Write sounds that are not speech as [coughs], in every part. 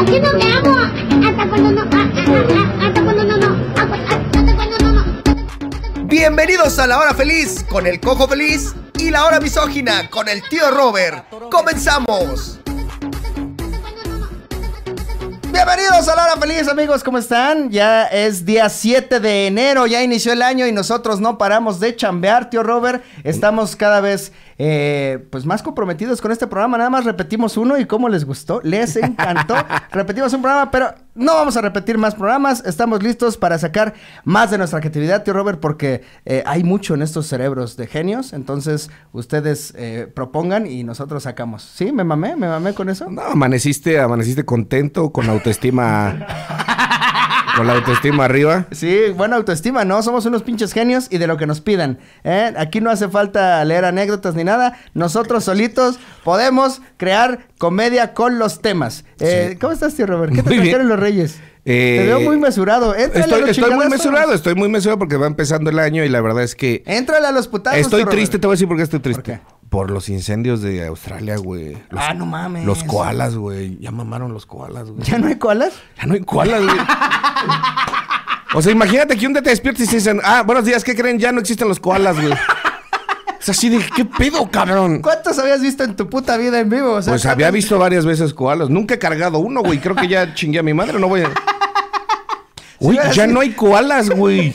No me amo. Hasta cuando no. Hasta cuando no, no. Hasta hasta cuando no, no. Bienvenidos a la hora feliz con el cojo feliz y la hora misógina con el tío Robert. ¡Comenzamos! Bienvenidos a la hora feliz amigos, ¿cómo están? Ya es día 7 de enero, ya inició el año y nosotros no paramos de chambear, tío Robert. Estamos cada vez eh, pues más comprometidos con este programa, nada más repetimos uno y cómo les gustó, les encantó. [laughs] repetimos un programa, pero no vamos a repetir más programas, estamos listos para sacar más de nuestra creatividad, tío Robert, porque eh, hay mucho en estos cerebros de genios, entonces ustedes eh, propongan y nosotros sacamos. ¿Sí? ¿Me mamé? ¿Me mamé con eso? No, amaneciste, amaneciste contento, con autoestima. [laughs] con la autoestima arriba. Sí, buena autoestima, ¿no? Somos unos pinches genios y de lo que nos pidan. ¿eh? Aquí no hace falta leer anécdotas ni nada. Nosotros solitos podemos crear comedia con los temas. Eh, Sí. ¿Cómo estás, tío Robert? ¿Qué te trajeron los reyes? Eh, Te veo muy mesurado. Éntrale Estoy, estoy muy mesurado, estoy muy mesurado porque va empezando el año y la verdad es que Éntrale a los putazos. estoy Robert. triste, te voy a decir por qué estoy triste. qué? Por los incendios de Australia, güey. Los- Ah, no mames. Los koalas, güey. Ya mamaron los koalas, güey. ¿Ya no hay koalas? Ya no hay koalas, güey. O sea, imagínate que un día te despiertas y te dicen, ah, buenos días, ¿qué creen? Ya no existen los koalas, güey. Es así de, ¿qué pedo, cabrón? ¿Cuántos habías visto en tu puta vida en vivo? O sea, Pues ¿cuántos- había visto varias veces koalas. Nunca he cargado uno, güey. Creo que ya chingué a mi madre. No voy a. Uy, ya no hay koalas, güey.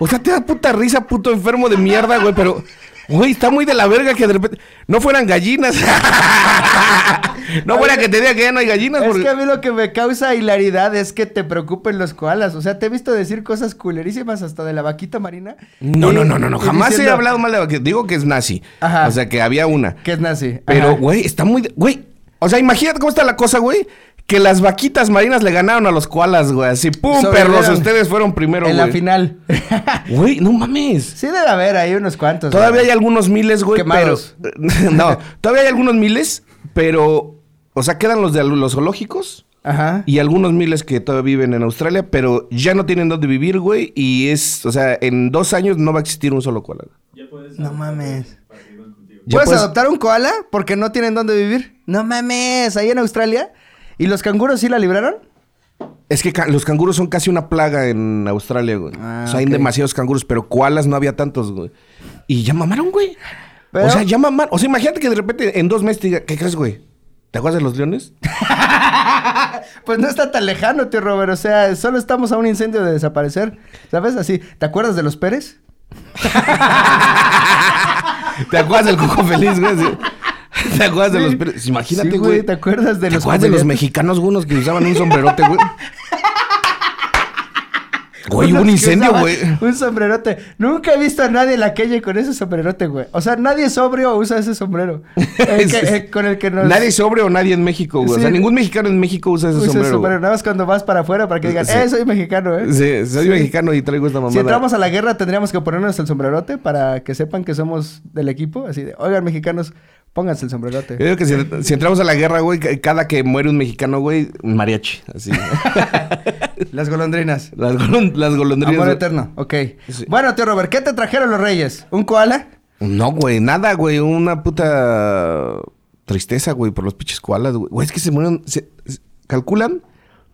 O sea, te da puta risa, puto enfermo de mierda, güey. Pero, güey, está muy de la verga que de repente. No fueran gallinas. [laughs] no fuera que te diga que ya no hay gallinas. Es porque- que a mí lo que me causa hilaridad es que te preocupen los koalas. O sea, te he visto decir cosas culerísimas hasta de la vaquita marina. No, no, no, no, no. Jamás he hablado mal de que Digo que es nazi. Ajá. O sea, que había una. Que es nazi. Pero, güey, está muy. de- Güey, o sea, imagínate cómo está la cosa, güey. Que las vaquitas marinas le ganaron a los koalas, güey. Así, pum, perros. Ustedes fueron primero, En la güey. final. [laughs] Güey, no mames. sí debe haber ahí unos cuantos. Todavía hay algunos miles, güey, pero... Quemados. [laughs] no, todavía hay algunos miles, pero... O sea, quedan los de los zoológicos Ajá. y algunos miles que todavía viven en Australia, pero ya no tienen dónde vivir, güey. Y es... O sea, en dos años no va a existir un solo koala. No mames. ¿Puedes puedes- adoptar un koala porque no tienen dónde vivir? No mames, ahí en Australia. ¿Y los canguros sí la libraron? Es que ca- los canguros son casi una plaga en Australia, güey. Ah, o sea, hay demasiados canguros, pero koalas no había tantos, güey. Y ya mamaron, güey. Pero- O sea, ya mamaron. O sea, imagínate que de repente en dos meses te diga, ¿qué crees, güey? ¿Te acuerdas de los leones? [laughs] Pues no está tan lejano, tío Robert. O sea, solo estamos a un incendio de desaparecer. ¿Sabes? Así. ¿Te acuerdas de los Pérez? [laughs] [laughs] ¿Te acuerdas del cojo feliz, güey? ¿Te acuerdas de Sí. los perros? Imagínate, Sí, güey. ¿Te acuerdas de ¿Te los acuerdas de los mexicanos, güey, unos que usaban un sombrerote, güey? [laughs] Güey, hubo un incendio, güey. Un sombrerote. Nunca he visto a nadie en la calle con ese sombrerote, güey. O sea, nadie sobrio usa ese sombrero. [laughs] El que- eh, con el que nos... Nadie sobre o nadie en México, güey. O sea, ningún mexicano en México usa ese usa ese sombrero. sombrero. Nada más cuando vas para afuera para que digan, Sí. eh, soy mexicano, eh. Sí, soy Sí. mexicano y traigo esta mamada. Si entramos a la guerra tendríamos que ponernos el sombrerote para que sepan que somos del equipo. Así de, oigan, mexicanos, pónganse el sombrerote. Yo digo que si, si entramos a la guerra, güey, ca- cada que muere un mexicano, güey, un mariachi. Así. [laughs] Las golondrinas. las, golon- las golondrinas. Amor eterno, ok. Sí. Bueno, tío Robert, ¿qué te trajeron los reyes? ¿Un koala? No, güey, nada, güey. Una puta tristeza, güey, por los pinches koalas, güey. Güey, es que se murieron. se- se- calculan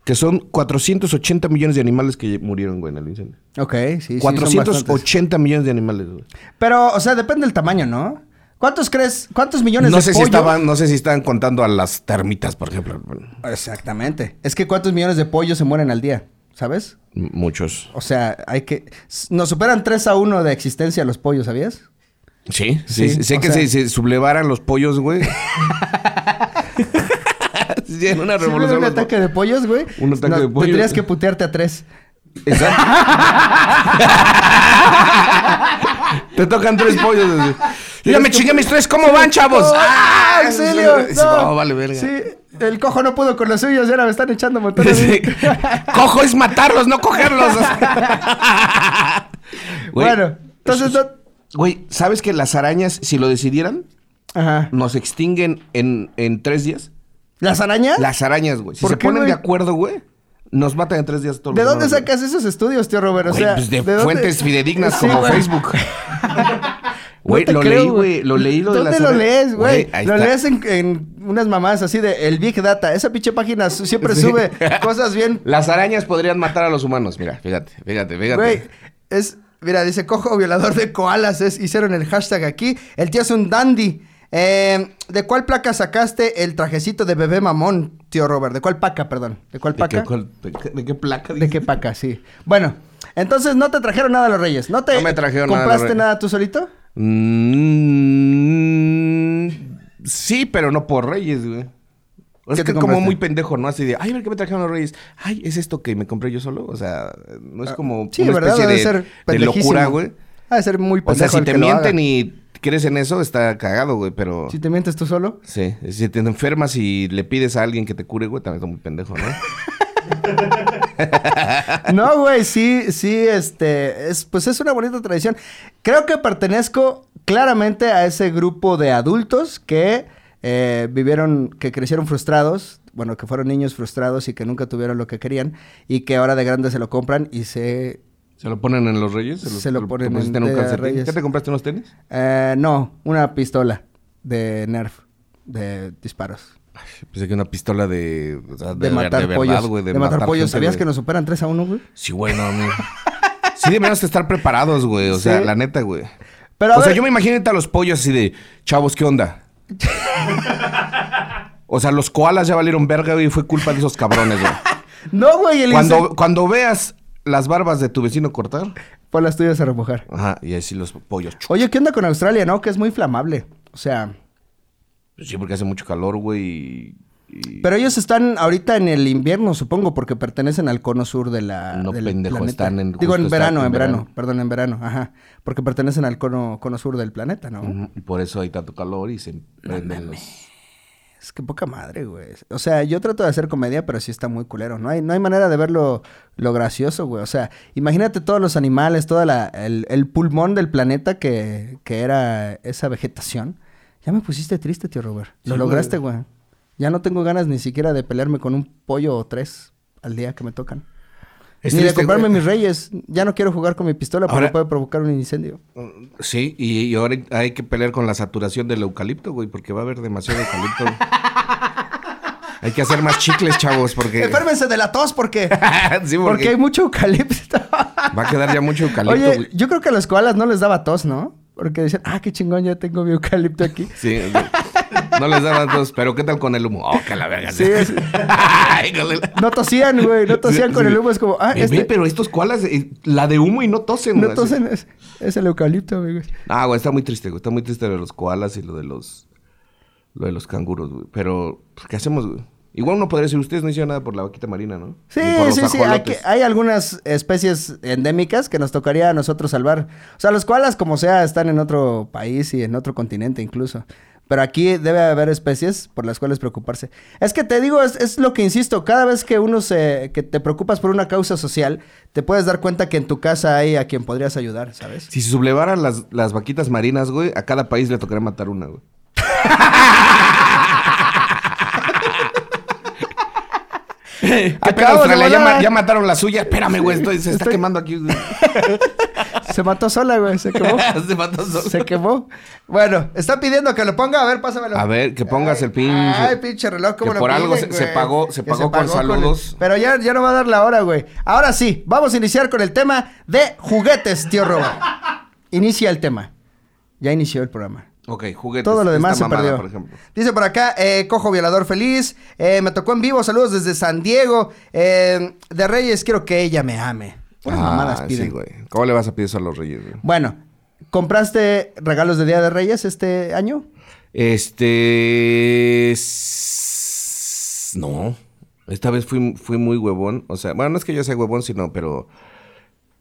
que son 480 millones de animales que murieron, güey, en el incendio. Ok, sí, sí. son bastantes. 480 millones de animales, güey. Pero, o sea, depende del tamaño, ¿no? ¿Cuántos crees? ¿Cuántos millones No de sé si pollo? estaban, no sé si estaban contando a las termitas, por ejemplo. Exactamente. Es que ¿cuántos millones de pollos se mueren al día? ¿Sabes? m- muchos. O sea, hay que... Nos superan 3 a 1 de existencia los pollos, ¿sabías? Sí, sí, Sí, sé o que sea- se, se sublevaran los pollos, güey. [laughs] Sí, en una Si revolución. un ataque de pollos, güey. Un ataque de pollos. Tendrías que putearte a tres. Exacto. Te tocan tres pollos. Yo ya me chingué mis tres, ¿cómo van, chavos? ¡Ah, auxilio! Sí, No. no, vale, verga. Sí, el cojo no pudo con los suyos y ahora me están echando montones. Sí. [laughs] Cojo es matarlos, no cogerlos. [laughs] Güey, bueno, entonces... no- Güey, ¿sabes que las arañas, si lo decidieran, Ajá. nos extinguen en, en tres días? ¿Las arañas? Las arañas, güey. Si ¿Por se qué, ponen güey? de acuerdo, güey, nos matan en tres días todos. ¿De los dónde sacas esos estudios, tío Robert? O Güey, sea, pues de, fuentes fidedignas Sí, como güey. Facebook. [laughs] Güey, lo creo, leí, güey. Lo leí lo de ¿Dónde lo lees, güey? Lo está. lees en, en unas mamás así de el Big Data. Esa pinche página siempre Sí. sube [laughs] cosas bien. Las arañas podrían matar a los humanos. Mira, fíjate, fíjate, fíjate. Güey, es. Mira, dice cojo violador de koalas. Es, hicieron el hashtag aquí. El tío es un dandy. Eh, ¿De cuál placa sacaste el trajecito de bebé mamón, tío Robert? ¿De cuál paca, perdón? ¿De cuál ¿De paca? qué, cuál- de qué- de qué placa? ¿De qué paca? Sí. Bueno, entonces no te trajeron nada los Reyes. ¿No te No me trajeron compraste nada tú solito? Mm, sí, pero no por Reyes, güey. Es ¿Qué te que como muy pendejo, ¿no? Así de, ay, a ver qué me trajeron los Reyes. Ay, ¿es esto que me compré yo solo? O sea, no es como Ah, Sí, una ¿verdad? especie Debe de, ser de locura, güey. Ha de ser muy O pendejo sea, si el te que lo mienten haga. y crees en eso, está cagado, güey, pero... Si te mientes tú solo. Sí, si te enfermas y le pides a alguien que te cure, güey, también está muy pendejo, ¿no? [laughs] No, güey, sí, sí, este, es, pues es una bonita tradición. Creo que pertenezco claramente a ese grupo de adultos que eh, vivieron, que crecieron frustrados, bueno, que fueron niños frustrados y que nunca tuvieron lo que querían y que ahora de grandes se lo compran y se... ¿Se lo ponen en los Reyes? Se lo ponen pusiste en un calcetín? Reyes. ¿Qué te compraste unos tenis? eh, no, una pistola de Nerf, de disparos. Pensé que una pistola de... o sea, De, matar pollos. güey, de, matar, pollos. ¿Sabías güey. que nos superan 3 a 1, güey? Sí, güey, no, no. [laughs] Sí deberíamos estar preparados, güey. O sea, Sí. la neta, güey. Pero a o sea, yo me imagino a los pollos así de... Chavos, ¿qué onda? [laughs] o sea, los koalas ya valieron verga, güey. Fue culpa de esos cabrones, güey. [laughs] No, güey, el Cuando, cuando veas las barbas de tu vecino cortar... Pon las tuyas a remojar. Ajá, y así los pollos. Oye, ¿qué onda con Australia, no? Que es muy flamable. O sea, Sí, porque hace mucho calor, güey. y- pero ellos están ahorita en el invierno, supongo, porque pertenecen al cono sur de la. No, del pendejo, planeta. están en- Digo, en verano, en verano, verano. Perdón, en verano, ajá. Porque pertenecen al cono, cono sur del planeta, ¿no? Y por eso hay tanto calor y se prenden los... Es que poca madre, güey. O sea, yo trato de hacer comedia, pero sí está muy culero. No hay, no hay manera de verlo lo gracioso, güey. O sea, imagínate todos los animales, todo el, el pulmón del planeta que, que era esa vegetación. Ya me pusiste triste, tío Robert. Lo Sí, lograste, güey. güey. Ya no tengo ganas ni siquiera de pelearme con un pollo o tres al día que me tocan. Ni de comprarme güey. mis reyes. Ya no quiero jugar con mi pistola porque Ahora- puede provocar un incendio. Sí, y, y ahora hay que pelear con la saturación del eucalipto, güey, porque va a haber demasiado eucalipto. [laughs] hay que hacer más chicles, chavos, porque... Enférmense de la tos [laughs] porque, Sí, porque hay mucho eucalipto. [laughs] Va a quedar ya mucho eucalipto, Oye, güey. yo creo que a los koalas no les daba tos, ¿no? Porque decían, ah, qué chingón, ya tengo mi eucalipto aquí. Sí, sí. No les daban dos, pero ¿qué tal con el humo? Oh, que la verga. Sí, Ay, el- No tosían, güey, no tosían Sí, con sí. el humo. Es como, ah, este... pero estos koalas, eh, la de humo y no tosen, No tosen, es, es el eucalipto, güey. Ah, güey, está muy triste, güey. Está muy triste lo de los koalas y lo de los... Lo de los canguros, güey. Pero, pues, ¿qué hacemos, güey? Igual uno podría decir, ustedes no hicieron nada por la vaquita marina, ¿no? Sí, sí, sí. Hay, que- hay algunas especies endémicas que nos tocaría a nosotros salvar. O sea, los koalas, como sea, están en otro país y en otro continente incluso. Pero aquí debe haber especies por las cuales preocuparse. Es que te digo, es, es lo que insisto, cada vez que uno se, que te preocupas por una causa social, te puedes dar cuenta que en tu casa hay a quien podrías ayudar, ¿sabes? Si se sublevaran las, las vaquitas marinas, güey, a cada país le tocaría matar una, güey. [laughs] ¿Qué pedo, Acabo de Australia? Ya, ma- ya mataron la suya. Espérame, güey, estoy- se está Estoy- quemando aquí. güey. [laughs] Se mató sola, güey, se quemó. [laughs] se mató solo. Se quemó. Bueno, está pidiendo que lo ponga. A ver, pásamelo. A ver, que pongas el pinche- Ay, pinche reloj, ¿cómo que lo por algo se- pagó- se pagó con saludos. Pero ya, ya no va a dar la hora, güey. Ahora sí, vamos a iniciar con el tema de juguetes, tío Roba. Inicia el tema. Ya inició el programa. Ok, juguetes. Todo lo demás se mamada, perdió. por ejemplo. Dice por acá, eh, Cojo Violador Feliz. eh, me tocó en vivo, saludos desde San Diego. eh, de Reyes, quiero que ella me ame. Mamadas Ah, piden. sí, güey. ¿Cómo le vas a pedir eso a los reyes, güey? Bueno, ¿compraste regalos de Día de Reyes este año? Este... No. Esta vez fui, fui muy huevón. O sea, bueno, no es que yo sea huevón, sino, pero...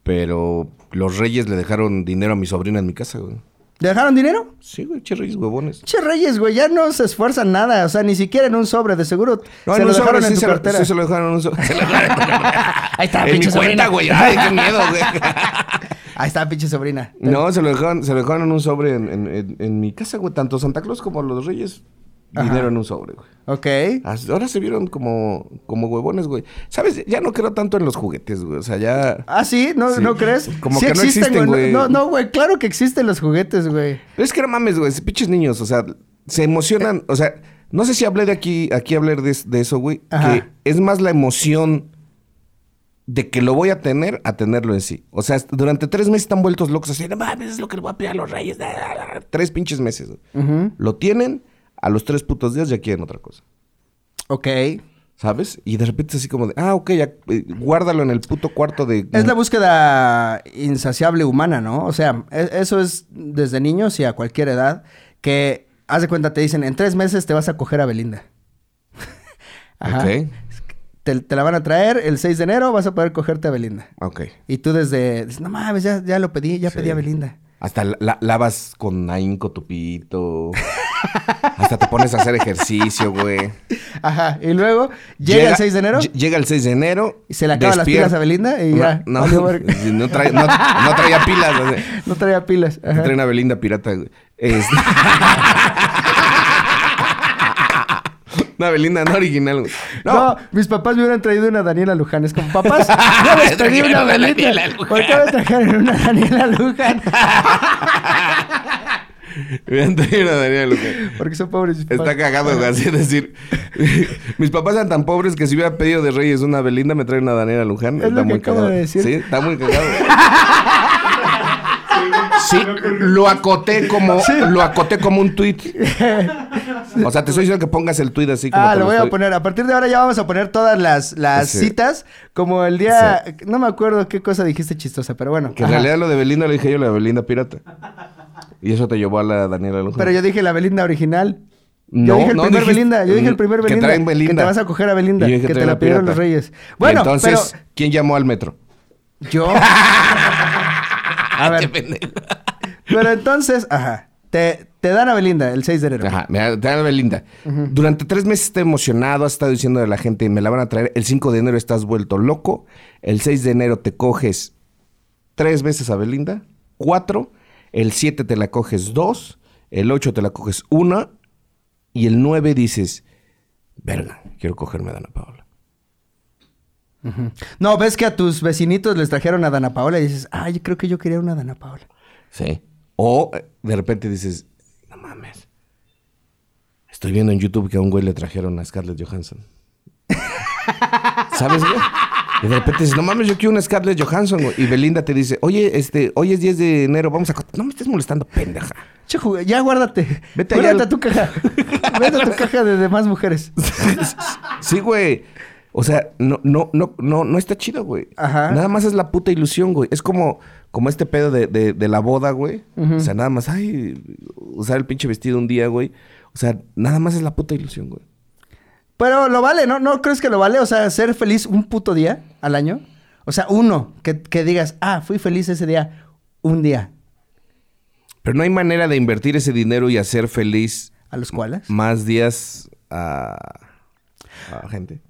Pero los reyes le dejaron dinero a mi sobrina en mi casa, güey. ¿Le dejaron dinero? Sí, güey, che reyes huevones. Che Reyes, güey, ya no se esfuerzan nada, o sea, ni siquiera en un sobre, de seguro No, se en lo un sobre en sí tu se, lo, cartera. sí se lo dejaron en un sobre. [laughs] Se lo dejaron en tu cartera. [laughs] Ahí está, En mi pinche cuenta, sobrina. güey. Ay, qué miedo, güey. [laughs] Ahí está, pinche sobrina. No, se lo dejaron, se lo dejaron en un sobre en, en- en- en mi casa, güey. Tanto Santa Claus como los reyes Ajá. dinero en un sobre, güey. Ok. Ahora se vieron como, como huevones, güey. ¿Sabes? Ya no creo tanto en los juguetes, güey. O sea, ya... Ah, sí, ¿no, Sí. ¿no crees? Como Sí que no existen, güey. No, no, güey, claro que existen los juguetes, güey. Pero es que no mames, güey. Pinches niños, o sea, se emocionan. O sea, no sé si hablé de aquí, aquí hablar de, de eso, güey. Ajá. Que es más la emoción de que lo voy a tener a tenerlo en sí. O sea, durante tres meses están vueltos locos así. No mames, es lo que le voy a pedir a los reyes. Tres pinches meses. güey. Lo tienen, a los tres putos días ya quieren otra cosa. Ok. ¿Sabes? Y de repente es así como de, ah, ok, ya, eh, guárdalo en el puto cuarto de... Es la búsqueda insaciable humana, ¿no? O sea, e- eso es desde niños y a cualquier edad que, haz de cuenta, te dicen, en tres meses te vas a coger a Belinda. [laughs] Ajá. Ok, Te, te la van a traer el 6 de enero, vas a poder cogerte a Belinda. ok. Y tú desde, no mames, ya, ya lo pedí, ya Sí. pedí a Belinda. Hasta la- la- lavas con ahínco tu pito. Hasta te pones a hacer ejercicio, güey. Ajá. Y luego llega, el 6 de enero ll- Llega el 6 de enero. y se le acaban las pilas a Belinda y ya. No, no, [laughs] no, trae- no- traía pilas. o sea, [laughs] No traía pilas. Ajá. trae una Belinda pirata, güey. Es- [laughs] una Belinda no original, güey. No. No, mis papás me hubieran traído una Daniela Luján. Es como, papás, yo [laughs] les pedí Trajeron una Belinda. ¿Por qué me trajeron una Daniela Luján? [laughs] me han traído una Daniela Luján. Porque son pobres mis papás. Está cagado, güey, así decir. [laughs] Mis papás eran tan pobres que si hubiera pedido de Reyes una Belinda, me trae una Daniela Luján. Es está lo que muy acabo cagado. de decir. Sí, está muy cagado. Sí, lo acoté como, lo acoté como un tweet. O sea, te estoy diciendo que pongas el tweet así como Ah, lo voy a poner. A partir de ahora ya vamos a poner todas las, las Sí. citas. Como el día... No me acuerdo qué cosa dijiste chistosa, pero bueno. Que en Ajá. realidad lo de Belinda lo dije yo, la de Belinda pirata. Y eso te llevó a la Daniela Luján. Pero yo dije la Belinda original. No, yo dije el no, primer dijiste- Belinda. Yo dije el primer que Belinda. traen Belinda. Que te vas a coger a Belinda. Que te la pidieron los reyes. Bueno, entonces, pero... ¿quién llamó al metro? Yo... [laughs] a ver. Pero entonces... Ajá. Te, te dan a Belinda el 6 de enero. Ajá, te da Belinda. Durante tres meses está emocionado, has estado diciendo a la gente, me la van a traer. El 5 de enero estás vuelto loco. El 6 de enero te coges tres veces a Belinda. Cuatro. El 7 te la coges dos. El 8 te la coges una. Y el 9 dices, verga, quiero cogerme a Dana Paola. No, ves que a tus vecinitos les trajeron a Dana Paola y dices, ay, creo que yo quería una Dana Paola. Sí. O eh, de repente dices, no mames. Estoy viendo en YouTube que a un güey le trajeron a Scarlett Johansson. ¿Sabes, güey? Y de repente dices, no mames, yo quiero una Scarlett Johansson. güey. Y Belinda te dice, oye, este, hoy es 10 de enero, vamos a... No me estés molestando, pendeja. Che, ya guárdate. Vete allá a tu caja. Vete a tu caja de demás mujeres. [laughs] Sí, güey. O sea, no, no, no, no, no está chido, güey. Ajá. Nada más es la puta ilusión, güey. Es como, como este pedo de, de, de la boda, güey. O sea, nada más, ay, usar el pinche vestido un día, güey. O sea, nada más es la puta ilusión, güey. Pero lo vale, ¿no? ¿No crees que lo vale? O sea, ser feliz un puto día al año. O sea, uno, que, que digas, ah, fui feliz ese día, un día. Pero no hay manera de invertir ese dinero y hacer feliz ¿A los cuales? más días a, a gente.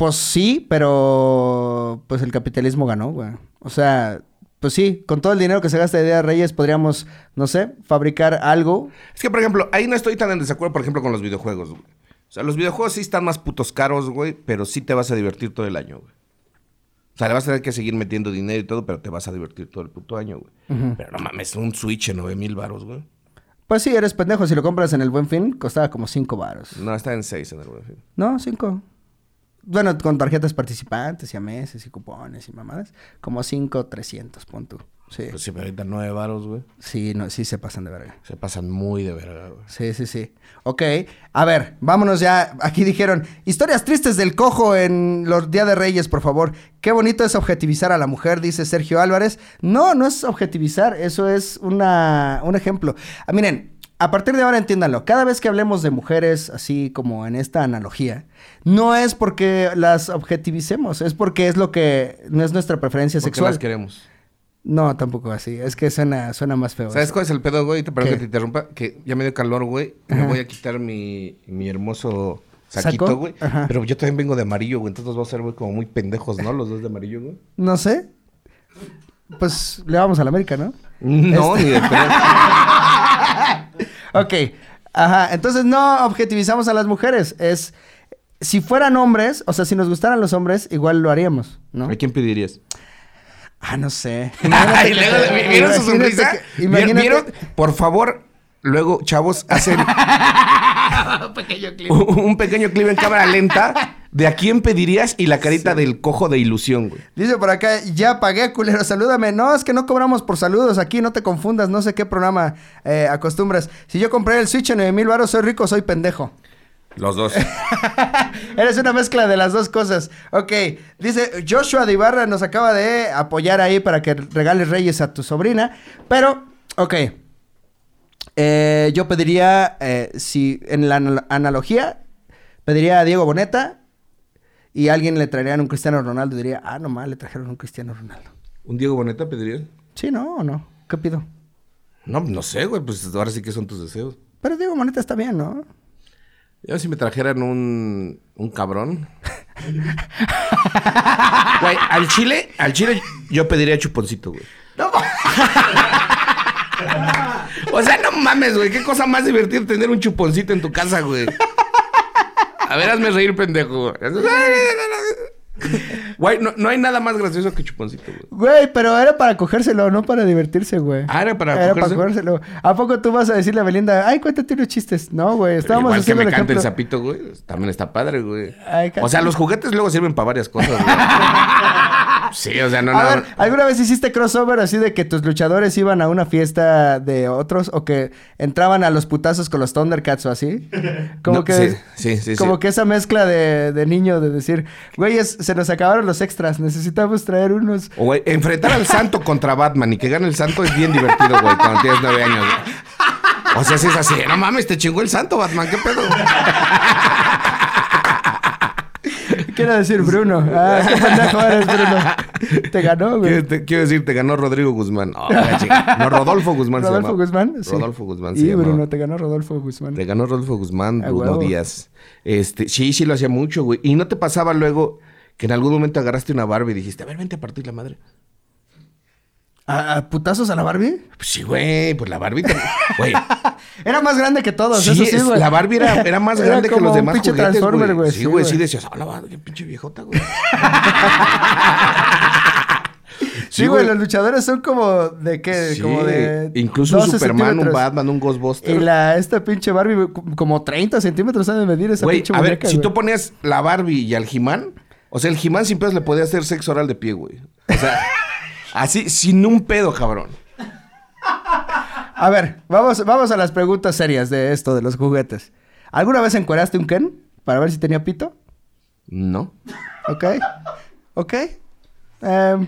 Pues sí, pero pues el capitalismo ganó, güey. O sea, pues sí, con todo el dinero que se gasta de Día de Reyes podríamos, no sé, fabricar algo. Es que, por ejemplo, ahí no estoy tan en desacuerdo, por ejemplo, con los videojuegos, güey. O sea, los videojuegos sí están más putos caros, güey, pero sí te vas a divertir todo el año, güey. O sea, le vas a tener que seguir metiendo dinero y todo, pero te vas a divertir todo el puto año, güey. Pero no mames, un Switch en 9 mil baros, güey. Pues sí, eres pendejo. Si lo compras en el Buen Fin, costaba como cinco varos. No, está en 6 en el buen fin. No, cinco. Bueno, con tarjetas participantes y a meses y cupones y mamadas. Como cinco, trescientos, pon tú. Sí. Pues sí, pero ahorita 9 baros, güey. Sí, no, sí se pasan de verga. Se pasan muy de verga, güey. Sí, sí, sí. Ok, a ver, vámonos ya. Aquí dijeron, historias tristes del cojo en los Día de Reyes, por favor. Qué bonito es objetivizar a la mujer, dice Sergio Álvarez. No, no es objetivizar, eso es una, un ejemplo. Ah, miren, a partir de ahora entiéndanlo, cada vez que hablemos de mujeres, así como en esta analogía, no es porque las objetivicemos, es porque es lo que no es nuestra preferencia Porque sexual. las queremos. No, tampoco así, es que suena, suena más feo. ¿Sabes eso. cuál es el pedo, güey? Te perdón que te interrumpa. Que ya me dio calor, güey. Me voy a quitar mi, mi hermoso saquito, ¿Saco? güey. Ajá. Pero yo también vengo de amarillo, güey. Entonces vamos a ser, güey, como muy pendejos, ¿no? Los dos de amarillo, güey. No sé. Pues le vamos a la América, ¿no? [laughs] No, Este- ni de pedo. [laughs] Ok, Ajá, entonces no objetivizamos a las mujeres. Es. Si fueran hombres, o sea, si nos gustaran los hombres, igual lo haríamos, ¿no? ¿A quién pedirías? Ah, no sé. [laughs] Ay, luego, que- ¿Vieron su sonrisa? que- imagínate- ¿Vieron? Por favor, luego, chavos, hacen [laughs] [laughs] un pequeño clip en cámara lenta de a quién pedirías y la carita del cojo de ilusión, güey. Dice por acá, ya pagué, culero, salúdame. No, es que no cobramos por saludos aquí, no te confundas, no sé qué programa eh, acostumbras. Si yo compré el Switch en 9 mil baros, soy rico, soy pendejo. Los dos. [laughs] Eres una mezcla de las dos cosas. Ok, dice Joshua de Ibarra nos acaba de apoyar ahí para que regales reyes a tu sobrina. Pero, ok. Eh, yo pediría, eh, si en la anal- analogía, pediría a Diego Boneta y alguien le traerían un Cristiano Ronaldo. Diría, ah, nomás le trajeron un Cristiano Ronaldo. ¿Un Diego Boneta pedirías? Sí, ¿no? ¿O no? ¿Qué pido? No, no sé, güey, pues ahora sí que son tus deseos. Pero Diego Boneta está bien, ¿no? Yo si me trajeran un, un cabrón. [laughs] Güey, al chile, al chile yo pediría chuponcito, güey. [laughs] O sea, no mames, güey. Qué cosa más divertida tener un chuponcito en tu casa, güey. A ver, hazme reír, pendejo. Güey, no, no hay nada más gracioso que chuponcito, güey. Güey, pero era para cogérselo, no para divertirse, güey. Ah, era para Era para cogerse. cogérselo. ¿A poco tú vas a decirle a Belinda, ay, cuéntate unos chistes? No, güey, estábamos Igual que haciendo me el cante el ejemplo. sapito, güey. También está padre, güey. Ay, O sea, los juguetes luego sirven para varias cosas, güey. [laughs] Sí, o sea, no, a no. ver, ¿alguna vez hiciste crossover así de que tus luchadores iban a una fiesta de otros o que entraban a los putazos con los Thundercats o así? [laughs] Como No, que sí, sí, sí, como sí. que esa mezcla de, de niño de decir, güey, es- se nos acabaron los extras, necesitamos traer unos. O, güey, enfrentar al santo contra Batman y que gane el santo es bien divertido, güey, cuando tienes nueve años. güey. O sea, si es así, no mames, te chingó el santo, Batman, ¿qué pedo? Quiero decir Bruno. [laughs] Ah, qué pendejo eres, Bruno. Te ganó, güey. Quiero, te- quiero decir, te ganó Rodrigo Guzmán. No, Rodolfo Guzmán se Rodolfo llamaba. Guzmán. sí. Rodolfo Guzmán se Y llamaba. Bruno, te ganó Rodolfo Guzmán. Te ganó Rodolfo Guzmán, A Bruno. Díaz. Este, sí, sí lo hacía mucho, güey. Y no te pasaba luego que en algún momento agarraste una Barbie y dijiste, a ver, vente a partir la madre. ¿A, a putazos a la Barbie? Pues sí, güey, pues la Barbie también. Güey. [laughs] Era más grande que todos, Sí, eso sí, güey. la Barbie era, era más Era grande que los un demás pinche juguetes, Transformer, güey. Sí, güey, sí decías, ah, la madre, qué pinche viejota, güey. [laughs] Sí, güey, los luchadores son como de qué, Sí, como de Incluso un 12 Superman, un. Batman, un Ghostbuster. Y la esta pinche Barbie como 30 centímetros ha de medir esa Güey, pinche a ver, muñeca, si tú ponías la Barbie y al He-Man, o sea, el He-Man sin pedos le podía hacer sexo oral de pie, güey. O sea, así, sin un pedo, cabrón. A ver, vamos, vamos a las preguntas serias de esto de los juguetes. ¿Alguna vez encueraste un Ken para ver si tenía pito? No. ¿Ok? ¿Ok? Em,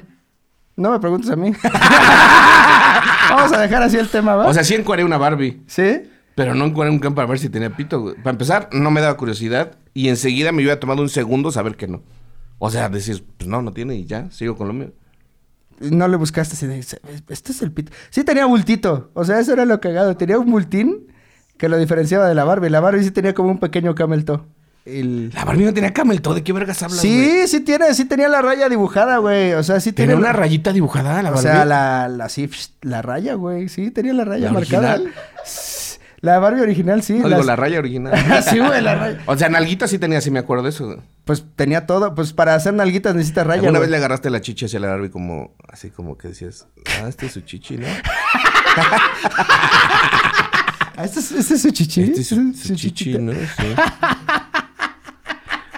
no me preguntes a mí. [laughs] Vamos a dejar así el tema, ¿va? O sea, sí encuadré una Barbie, ¿Sí? pero no encuadré un Ken para ver si tenía pito, güey. Para empezar, no me daba curiosidad y enseguida me hubiera tomado un segundo saber que no. O sea, decir, pues no, no tiene y ya, sigo con lo mío. No le buscaste así de, este es el pito. Sí tenía bultito. O sea, eso era lo cagado. Tenía un bultín que lo diferenciaba de la Barbie. La Barbie sí tenía como un pequeño camel toe. El- La Barbie no tenía camel toe, ¿de qué vergas hablas? Sí, sí tiene, sí tenía la raya dibujada, güey. O sea, sí ¿Tenía tiene una rayita dibujada la O Barbie? sea, la, la, sí, la raya, güey. Sí, tenía la raya ¿La marcada. original? La Barbie original, sí. No, digo, las- la raya original. [laughs] sí, güey, la raya. O sea, nalguita sí tenía, sí me acuerdo de eso. güey. Pues tenía todo. Pues para hacer nalguitas necesita raya, ¿Alguna güey. vez le agarraste la chichi hacia la Barbie como, así como que decías, ah, este es su chichi, ¿no? [laughs] Ah, ¿Este es, este es su chichi? Este es su, ¿Este su es su chichi, chichita? ¿no? Sí. [laughs]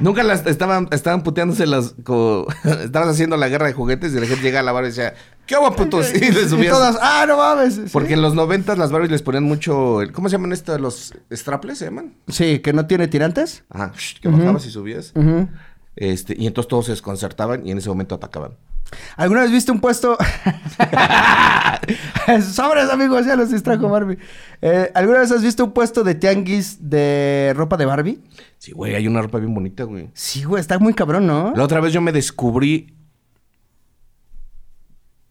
Nunca las estaban, estaban puteándose las, como, [laughs] estabas haciendo la guerra de juguetes y la gente llega a la Barbie y decía, ¿qué hago, putos? Y le Y subías. todas, ah, no mames. Sí. Porque en los noventas las Barbies les ponían mucho, ¿cómo se llaman esto? ¿Los straples se llaman? Sí, que no tiene tirantes. Ajá, que bajabas y subías. Ujú. Este, y entonces todos se desconcertaban y en ese momento atacaban. ¿Alguna vez viste un puesto? [laughs] Sobres, amigos, ya los distrajo Barbie. Eh, ¿Alguna vez has visto un puesto de tianguis de ropa de Barbie? Sí, güey, hay una ropa bien bonita, güey. Sí, güey, está muy cabrón, ¿no? La otra vez yo me descubrí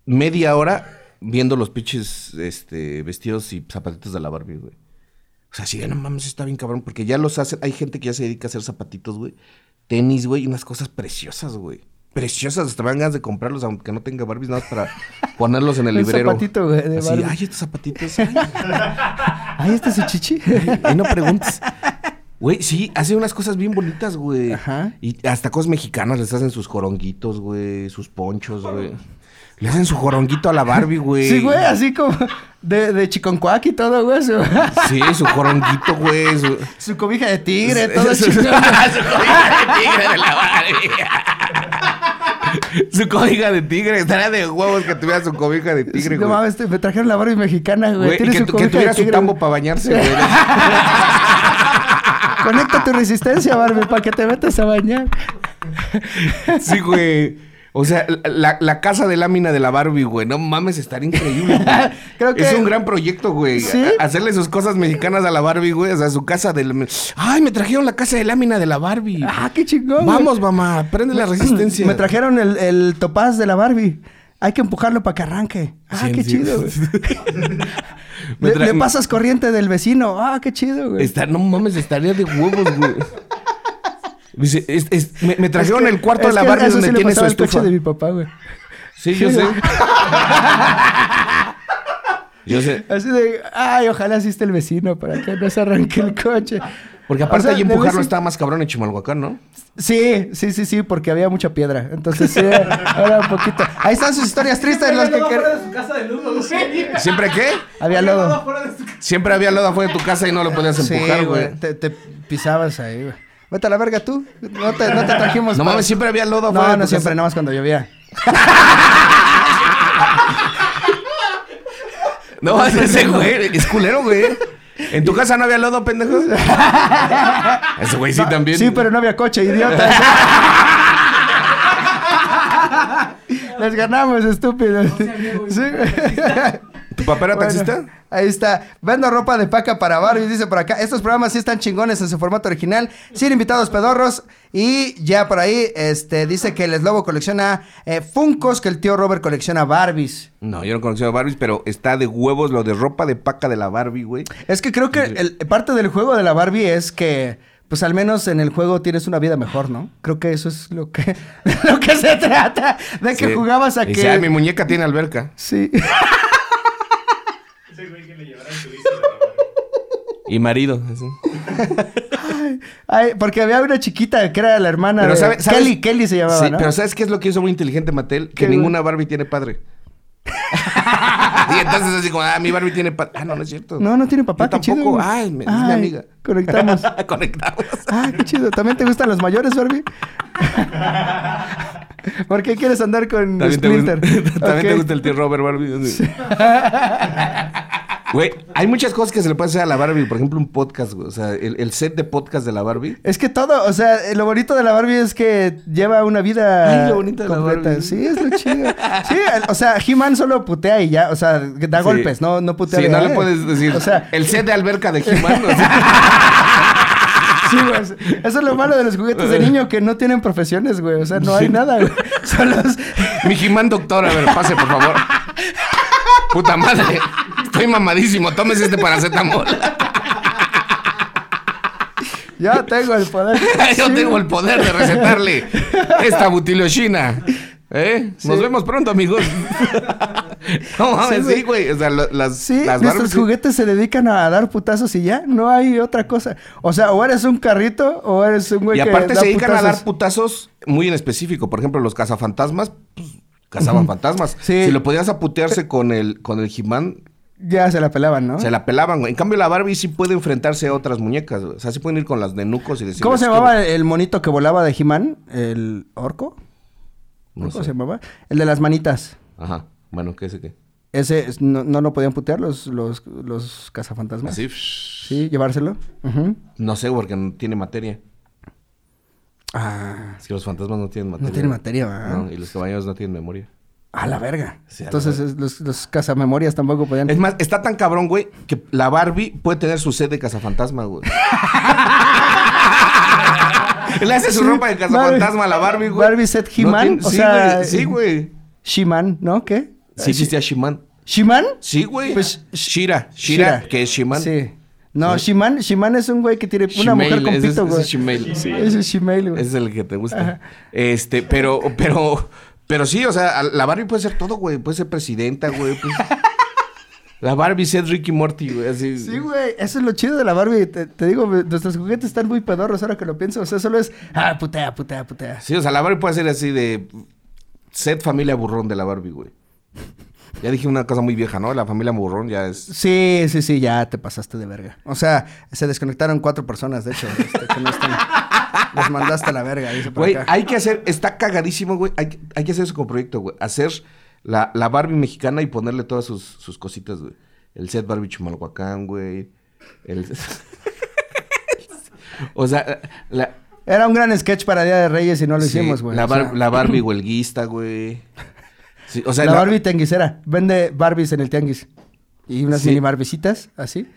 media hora viendo los pinches este, vestidos y zapatitos de la Barbie, güey. O sea, sí, no mames, está bien cabrón, porque ya los hacen, hay gente que ya se dedica a hacer zapatitos, güey. Tenis, güey, y unas cosas preciosas, güey. Preciosas, hasta me dan ganas de comprarlos, aunque no tenga Barbies, nada más para [laughs] ponerlos en el Un librero. zapatito, güey, de Así, Barbie. ay, estos zapatitos. ay". [laughs] Ay, este es su chichi. [laughs] Ahí no preguntes. Güey, sí, hace unas cosas bien bonitas, güey. Ajá. Y hasta cosas mexicanas les hacen sus joronguitos, güey, sus ponchos, güey. Le hacen su joronguito a la Barbie, güey. Sí, güey, así como de, de chiconcuac y todo, güey. Su, Sí, su joronguito, güey. Su, su cobija de tigre, todo su- chingón. su cobija de tigre de la Barbie. [laughs] su cobija de tigre. Estaría de huevos que tuviera su cobija de tigre, no güey. mames, te- me trajeron la Barbie mexicana, güey. Güey, y Tiene que, su tu- cobija que tuviera de su tigre, tambo güey. para bañarse, güey. [laughs] Conecta tu resistencia, Barbie, para que te metas a bañar. Sí, güey. O sea, la, la casa de lámina de la Barbie, güey. No mames, estaría increíble, güey. [laughs] Creo que- Es un gran proyecto, güey. ¿Sí? Hacerle sus cosas mexicanas a la Barbie, güey. O sea, su casa de... lámina. Ay, me trajeron la casa de lámina de la Barbie. Ah, qué chingón. güey. Vamos, mamá. Prende la resistencia. [clears throat] Me trajeron el, el topaz de la Barbie. Hay que empujarlo para que arranque. Ah, Sí, qué sí. chido, güey. [laughs] Le pasas corriente del vecino. Ah, qué chido, güey. Está, no mames, estaría de huevos, güey. [laughs] Dice, es- es- me, me trajeron Es que- el cuarto de la Barbie donde sí tiene su estufa. de mi papá, güey. Sí, yo Sí, sé. [laughs] Yo sé. Así de, ay, ojalá asiste el vecino para que no se arranque el coche. Porque aparte O sea, ahí de empujarlo estaba más cabrón en Chimalhuacán, ¿no? Sí, sí, sí, sí, porque había mucha piedra. Entonces sí, era un poquito. Ahí están sus historias tristes, las que fuera de su casa de lodo, güey. ¿Siempre qué? Había Lodo lodo. fuera de su casa. Siempre había lodo afuera de tu casa y no lo podías Sí, empujar, güey. güey. Te, te pisabas ahí, güey. Vete a la verga tú. No te, no te trajimos. No para- mames, siempre había lodo afuera No, no siempre, nada más cuando llovía. No, [laughs] ese güey es culero, güey. ¿En tu casa no había lodo, pendejo? Ese güey sí también. Sí, pero no había coche, idiota. [laughs] Les ganamos, estúpidos. Sí. ¿Tu papá era Bueno, taxista? ahí está. Vendo ropa de paca para Barbie, dice por acá. Estos programas sí están chingones en su formato original. Sin invitados pedorros. Y ya por ahí, este, dice que el Slobo colecciona eh, Funcos, que el tío Robert colecciona Barbies. No, yo no a Barbies, pero está de huevos lo de ropa de paca de la Barbie, güey. Es que creo que el- parte del juego de la Barbie es que, pues al menos en el juego tienes una vida mejor, ¿no? Creo que eso es lo que, [laughs] lo que se trata. De que Sí. jugabas a Dice, que... "Ah, mi muñeca tiene alberca. Sí. [laughs] Ese güey que le llevará el turista de la Barbie. Y marido. así. Ay, porque había una chiquita que era la hermana Pero de... sabe- ¿sabes? Kelly, Kelly se llamaba, Sí, ¿no? pero ¿sabes qué es lo que hizo muy inteligente Mattel? ¿Qué, Que güey? ninguna Barbie tiene padre. [laughs] y entonces así como, ah, mi Barbie tiene padre. Ah, no, no es cierto. No, no tiene papá, Yo qué chido. tampoco. Ay, me- es mi Ay, amiga. Conectamos. [laughs] Conectamos. Ah, qué chido. ¿También te gustan los mayores, Barbie? [laughs] ¿Por qué quieres andar con También, te gusta, también te gusta el tío Robert Barbie. así. Güey, hay muchas cosas que se le puede hacer a la Barbie. Por ejemplo, un podcast, güey. O sea, el, el set de podcast de la Barbie. Es que todo, o sea, lo bonito de la Barbie es que lleva una vida Ay, lo bonito de la completa. Barbie. Sí, es lo chido. Sí, el- o sea, He-Man solo putea y ya, o sea, da Sí. golpes, no, no putea. Sí, de, no le puedes decir. O sea, el set de alberca de [laughs] He-Man. o sea, sí, güey. Eso es lo malo de los juguetes de niño que no tienen profesiones, güey. O sea, no hay nada, güey. Son los. mi He-Man doctor, a ver, pase, por favor. Puta madre. Estoy mamadísimo. Tómese este paracetamol. Ya tengo el poder. [laughs] Yo tengo el poder de recetarle esta butilochina. ¿Eh? Nos vemos pronto, amigos. no mames, Sí, güey. sí. O sea, lo- las, Sí, las nuestros juguetes se dedican a dar putazos y ya, no hay otra cosa. O sea, o eres un carrito o eres un güey Y que aparte da se dedican a dar putazos. muy en específico. Por ejemplo, los cazafantasmas, pues, cazaban fantasmas. Sí. Si lo podías aputearse con el, con el He-Man, Ya se la pelaban, ¿no? se la pelaban, güey. En cambio, la Barbie sí puede enfrentarse a otras muñecas, güey. O sea, sí pueden ir con las nenucos y decir. ¿Cómo se llamaba el monito que volaba de He-Man? ¿El orco? No ¿Cómo se llamaba? El de las manitas. Ajá. Bueno, ¿qué sé qué? Ese es- no, no lo podían putear los, los, los cazafantasmas. Así. Sí, llevárselo. Ujú. No sé, porque no tiene materia. Ah, Es que los fantasmas no tienen materia. no tiene materia, ¿verdad? No, y los caballeros no tienen memoria. A la verga. Sí, a la Entonces es- los, los cazamemorias tampoco podían. Es más, está tan cabrón, güey, que la Barbie puede tener su set de cazafantasma, güey. [laughs] Le hace su Sí, ropa de cazafantasma a la Barbie, güey. Barbie set He-Man, sí, sea, güey, Sí, güey. She-Man, ¿no? ¿Qué? Sí existía She-Man. ¿She-Man? Sí, güey. Pues, Shira. Shira, que es She-Man. Sí. No, She-Man, She-Man es un güey que tiene una mujer con pito, ese güey. es Shemale. Sí, ese es Shemale, güey. Es el que te gusta. Ajá. Este, pero, pero, pero sí, o sea, la Barbie puede ser todo, güey. Puede ser presidenta, güey. pues. [laughs] La Barbie set Ricky Morty, güey. Así. Sí, güey, eso es lo chido de la Barbie. Te, te digo, nuestros juguetes están muy pedorros ahora que lo pienso. O sea, solo es, ah, putea, putea, putea. Sí, o sea, la Barbie puede ser así de set familia burrón de la Barbie, güey. Ya dije una cosa muy vieja, ¿no? La familia burrón ya es. Sí, sí, sí, ya te pasaste de verga. O sea, se desconectaron cuatro personas, de hecho, este, que no están. Los mandaste a la verga, dice por Güey, acá. hay que hacer, está cagadísimo, güey. Hay, que- hay que hacer eso como proyecto, güey. Hacer la, la Barbie mexicana y ponerle todas sus, sus cositas, güey. El set Barbie Chimalhuacán, güey. El... [laughs] o sea, la, Era un gran sketch para Día de Reyes y no lo sí, hicimos, güey. la, O sea, Bar- la Barbie huelguista, güey. Sí, o sea, la, la- Barbie tianguisera. Vende Barbies en el tianguis. Y unas Sí. mini Barbicitas, así.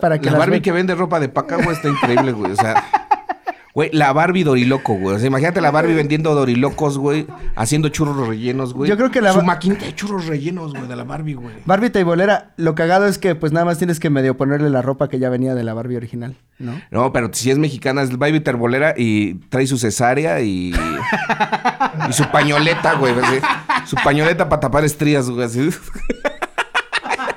Para que la Barbie que vende ropa de paca, güey, está increíble, güey. O sea, güey, la Barbie Doriloco, güey. O sea, imagínate la Barbie vendiendo Dorilocos, güey, haciendo churros rellenos, güey. Yo creo que la Su maquinita de churros rellenos, güey, de la Barbie, güey. Barbie teibolera, lo cagado es que pues nada más tienes que medio ponerle la ropa que ya venía de la Barbie original, ¿no? No, pero si es mexicana, es Barbie terbolera y trae su cesárea y. y su pañoleta, güey. así. Su pañoleta para tapar estrías, güey. así.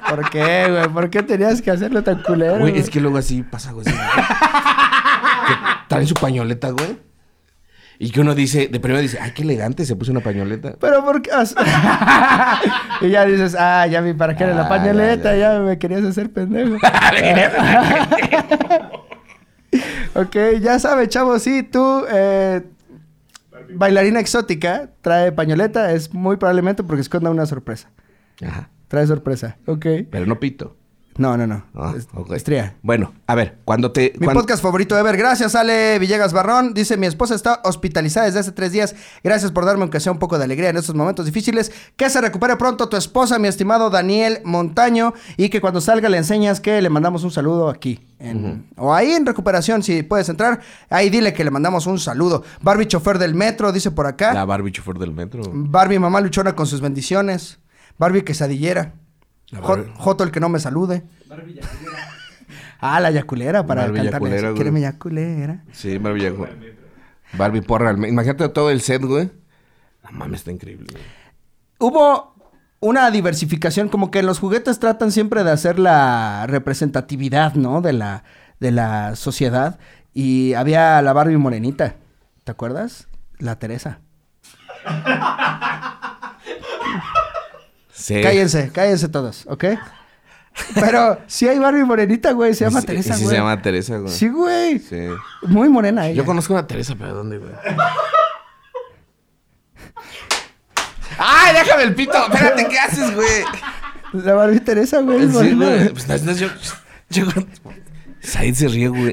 ¿Por qué, güey? ¿Por qué tenías que hacerlo tan culero? Güey, güey? es que luego así pasa, güey. Traen su pañoleta, güey. Y que uno dice, de primero dice, ay, qué elegante, se puso una pañoleta. Pero ¿por qué? [laughs] Y ya dices, ah, ya vi para qué era la Ah, pañoleta, ya, ya, me querías hacer pendejo. [laughs] [laughs] ok, ya sabe, chavo, sí, tú, eh, bailarina exótica, trae pañoleta, es muy probablemente porque esconda una sorpresa. Ajá. Trae sorpresa, ok. Pero no pito. No, no, no. Ah. Estría. Bueno, a ver, cuando te. Mi cuando- podcast favorito ever. Gracias, Ale Villegas Barrón. Dice, mi esposa está hospitalizada desde hace tres días. Gracias por darme aunque sea un poco de alegría en estos momentos difíciles. Que se recupere pronto tu esposa, mi estimado Daniel Montaño. Y que cuando salga le enseñas que le mandamos un saludo aquí. en- O ahí en recuperación, si puedes entrar. Ahí dile que le mandamos un saludo. Barbie chofer del metro, dice por acá. La Barbie chofer del metro. Barbie mamá luchona con sus bendiciones. Barbie quesadillera. La Jo- Barbie- Joto el que no me salude. Ah, la yaculera para Barbie cantarle. yaculera, güey. Yaculera. Sí, Barbie ya- Barbie porra. Imagínate todo el set, güey. No mames, está increíble, güey. Hubo una diversificación, como que los juguetes tratan siempre de hacer la representatividad, ¿no? De la, de la sociedad. Y había la Barbie morenita, ¿te acuerdas? La Teresa. [laughs] Sí. Cállense, cállense todos, ¿ok? Pero sí hay Barbie morenita, güey, se llama Sí, Teresa, sí güey. se llama Teresa, güey. Sí, güey. Sí. Muy morena ella. Yo conozco una Teresa, pero ¿dónde, güey? [laughs] ¡Ay, déjame el pito! Espérate, ¿qué haces, güey? La Barbie Teresa, güey. Sí, morena, güey. güey. Pues no, no, yo... yo... Said se ríe, güey.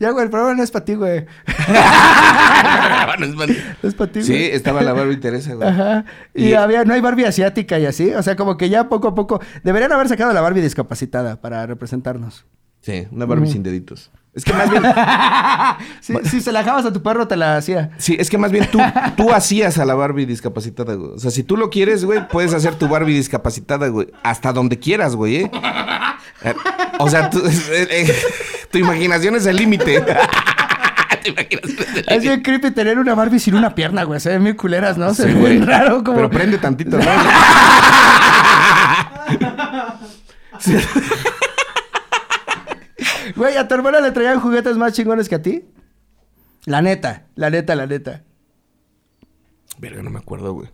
Ya, güey, el programa no es para ti, güey. [laughs] Es Es sí, estaba la Barbie Teresa, güey. Ajá. Y, Y- había, no hay Barbie asiática y así. O sea, como que ya poco a poco. Deberían haber sacado la Barbie discapacitada para representarnos. Sí, una Barbie sin deditos. Es que más bien... [laughs] Sí, si se la dejabas a tu perro, te la hacía. Sí, es que más bien tú, tú hacías a la Barbie discapacitada, güey. O sea, si tú lo quieres, güey, puedes hacer tu Barbie discapacitada, güey. Hasta donde quieras, güey, ¿eh? Eh, O sea, tú- [laughs] eh, eh, tu imaginación es el límite. El Es límite. bien creepy tener una Barbie sin una pierna, güey. Se ven muy culeras, ¿no? Se Sí, ve raro como... Pero prende tantito, ¿no? Sí. Güey, ¿a tu hermana le traían juguetes más chingones que a ti? La neta, la neta, la neta. Verga, no me acuerdo, güey.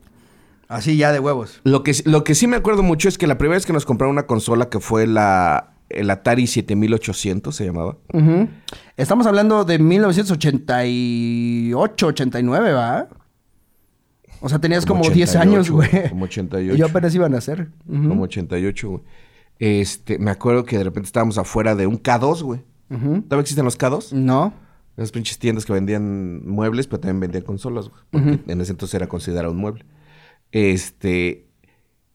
Así ya de huevos. Lo que, lo que sí me acuerdo mucho es que la primera vez que nos compraron una consola que fue la, el Atari 7800, se llamaba. Ujú. Estamos hablando de 1988, 89, ¿va? O sea, tenías como, 10 88, años, güey. Como 88. Y yo apenas iban a nacer. Ujú. Como 88, güey. Este, me acuerdo que de repente estábamos afuera de un K2, güey. Ujú. ¿Todavía existen los K2? No. Esas pinches tiendas que vendían muebles, pero también vendían consolas, güey. Porque en ese entonces era considerado un mueble. Este.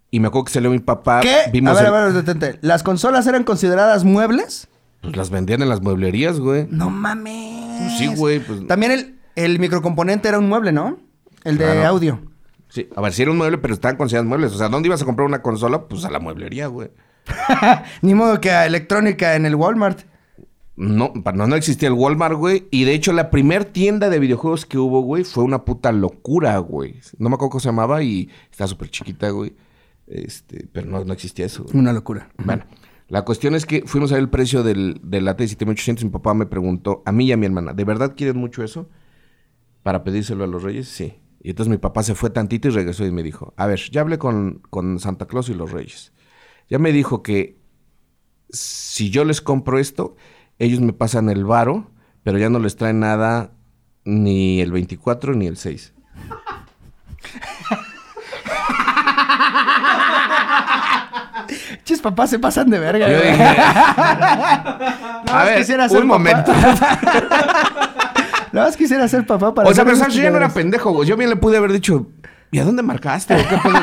Y me acuerdo que salió mi papá. ¿Qué? Vimos a ver, el- a ver, detente. ¿Las consolas eran consideradas muebles? Pues las vendían en las mueblerías, güey. No mames. Sí, güey, pues- También el, el microcomponente era un mueble, ¿no? El de audio. Sí, a ver, si era un mueble, pero estaban considerados muebles. O sea, ¿dónde ibas a comprar una consola? Pues a la mueblería, güey. [laughs] Ni modo que a electrónica en el Walmart. No, no, no existía el Walmart, güey. Y de hecho, la primer tienda de videojuegos que hubo, güey, fue una puta locura, güey. No me acuerdo cómo se llamaba y estaba súper chiquita, güey. Este, pero no, no existía eso. Una locura. Bueno, la cuestión es que fuimos a ver el precio del, del de 7800. Mi papá me preguntó, a mí y a mi hermana, ¿de verdad quieren mucho eso? Para pedírselo a los reyes, sí. Y entonces mi papá se fue tantito y regresó y me dijo, a ver, ya hablé con, con Santa Claus y los reyes. Ya me dijo que si yo les compro esto, ellos me pasan el varo, pero ya no les traen nada ni el 24 ni el 6. Chis, papás se pasan de verga. Yo dije, [laughs] a ver, quisiera ser un papá. momento. [laughs] Nada más quisiera ser papá para O sea, pero ya no era pendejo, güey. Yo bien le pude haber dicho, ¿y a dónde marcaste? ¿O qué pedo?" [laughs]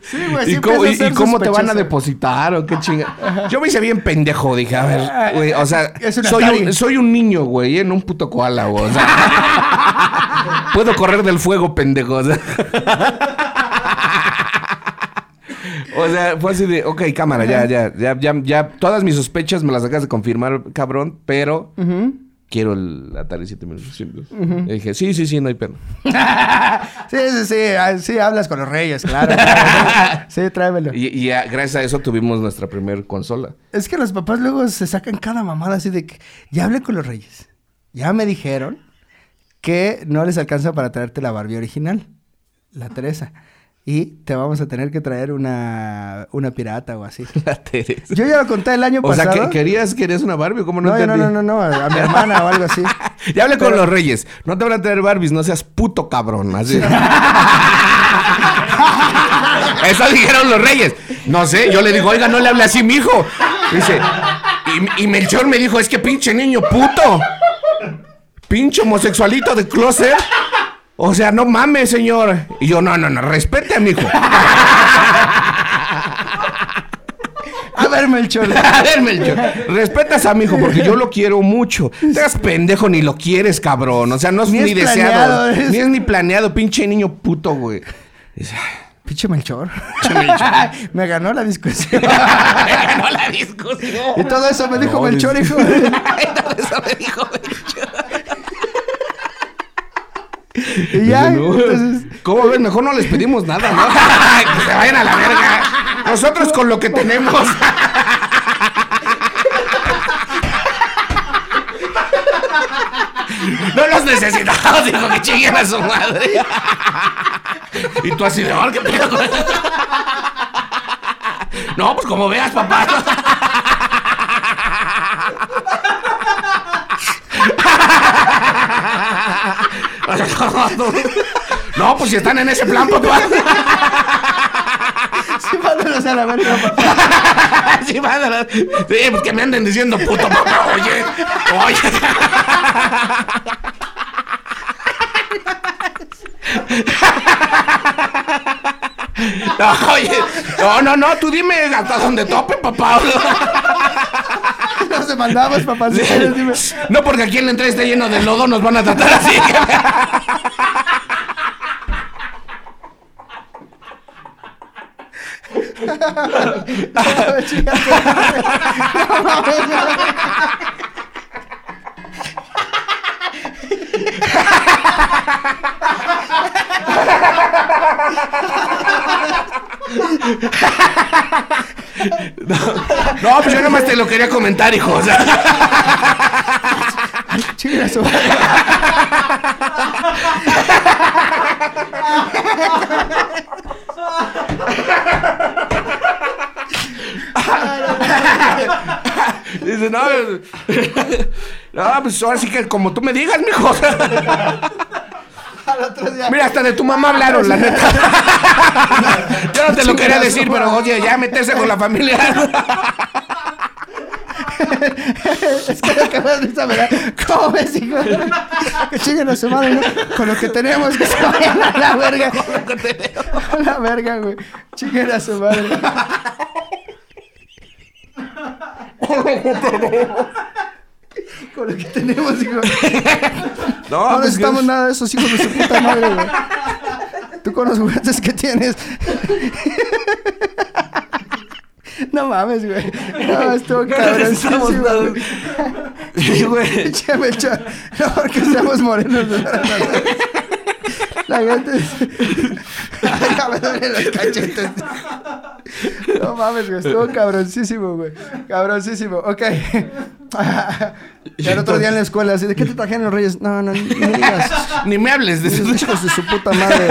Sí, güey, ¿Y cómo, y- te van a depositar o qué chinga? Yo me hice bien pendejo, dije, a ver, güey, o sea, soy un, soy un niño, güey, en un puto koala, güey. O sea, puedo correr del fuego, pendejo. O sea. Fue así de, ok, cámara, ya, ya, ya, ya, ya, todas mis sospechas me las acabas de confirmar, cabrón, pero quiero el Atari 7800. Y dije, sí, sí, sí, no hay pena. [laughs] Sí, sí, sí. ah, Sí, hablas con los reyes, claro. claro. [laughs] Sí, tráemelo. Y, y ya, gracias a eso tuvimos nuestra primer consola. Es que los papás luego se sacan cada mamada así de que ya hablé con los reyes. Ya me dijeron que no les alcanza para traerte la Barbie original, la Teresa. Y te vamos a tener que traer una, una pirata o así. [laughs] La Teresa. Yo ya lo conté el año O sea, pasado. que querías, querías una Barbie, ¿cómo no no, yo no, entendí? no, no, no, a mi [laughs] hermana o algo así. [laughs] Ya hablé con los reyes. No te van a traer Barbies, no seas puto cabrón. Así. Eso dijeron los reyes. No sé, yo le digo, oiga, no le hable así, mi hijo. Dice, y, y Melchor me dijo, es que pinche niño puto. Pinche homosexualito de closet. O sea, no mames, señor. Y yo, no, no, no, respete a mi hijo. A ver, Melchor. [laughs] A ver, Melchor, respetas a mi hijo porque yo lo quiero mucho. Te pendejo ni lo quieres, cabrón. O sea, no es Ni ni, es deseado. planeado, Ni es ni planeado, pinche niño puto, güey. Dice, "Ay, Pinche Melchor. pinche Melchor". [laughs] me ganó la discusión. [laughs] Me ganó la discusión. y todo eso me dijo No, Melchor, hijo. Todo eso me dijo Melchor. Y ya, Dice, "No, entonces... ¿Cómo ves? Mejor no les pedimos nada, ¿no? [laughs] que se vayan a la verga. Nosotros con lo que tenemos. No los necesitamos, dijo que chinguen a su madre. Y tú así de, "Ah, ¿qué pedo con eso?" No, pues como veas, papá. [laughs] No, pues si están en ese plan, papá. [laughs] Sí, mándalos a la verga, papá. [laughs] Sí, mándala. Sí, pues que me anden diciendo puto papá, oye, oye. No, oye, no, no, no, tú dime hasta donde tope, papá. Papá. Si [laughs] quieres, dime. No, porque aquí en la entrada está lleno de lodo, nos van a tratar así. No. No, pues yo nada más te lo quería comentar, hijo. O sea, Chinga su madre. dice, no, no, pues ahora sí que como tú me digas, mijo. Al otro día. Mira, hasta de tu mamá hablaron, la neta. No te lo quería decir, pero oye, ya meterse con la familia. Es que lo que más risa me da. ¿Cómo ves, hijo? Que chinguen a su madre, ¿no? Con lo que tenemos, que se vayan a la verga. A la verga, güey. Chinguen a su madre. Con lo que tenemos, hijo. No, No pues, necesitamos nada de esos hijos de su puta madre, güey. Tú con los juguetes que tienes. No mames, güey. No, estuvo cabroncísimo, güey. Sí, güey. No porque seamos morenos. no, no, no. La gente. Ay, me duelen los cachetes. No mames, güey. Estuvo cabroncísimo, güey. Cabroncísimo. Ok. El otro día en la escuela, así, ¿de qué te trajeron los reyes? No, no, ni ni digas. [laughs] Ni me hables de eso. Esos hijos de su puta madre.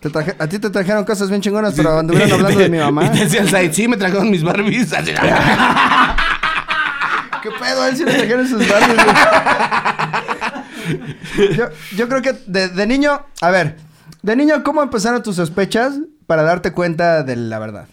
Te traje- a ti te trajeron cosas bien chingonas, pero anduvieron [laughs] hablando de mi mamá. Y te decía el Said, sí, me trajeron mis Barbies. [laughs] ¿Qué pedo? A él sí le trajeron sus Barbies, yo, yo creo que de, de niño, a ver, de niño, ¿cómo empezaron tus sospechas para darte cuenta de la verdad?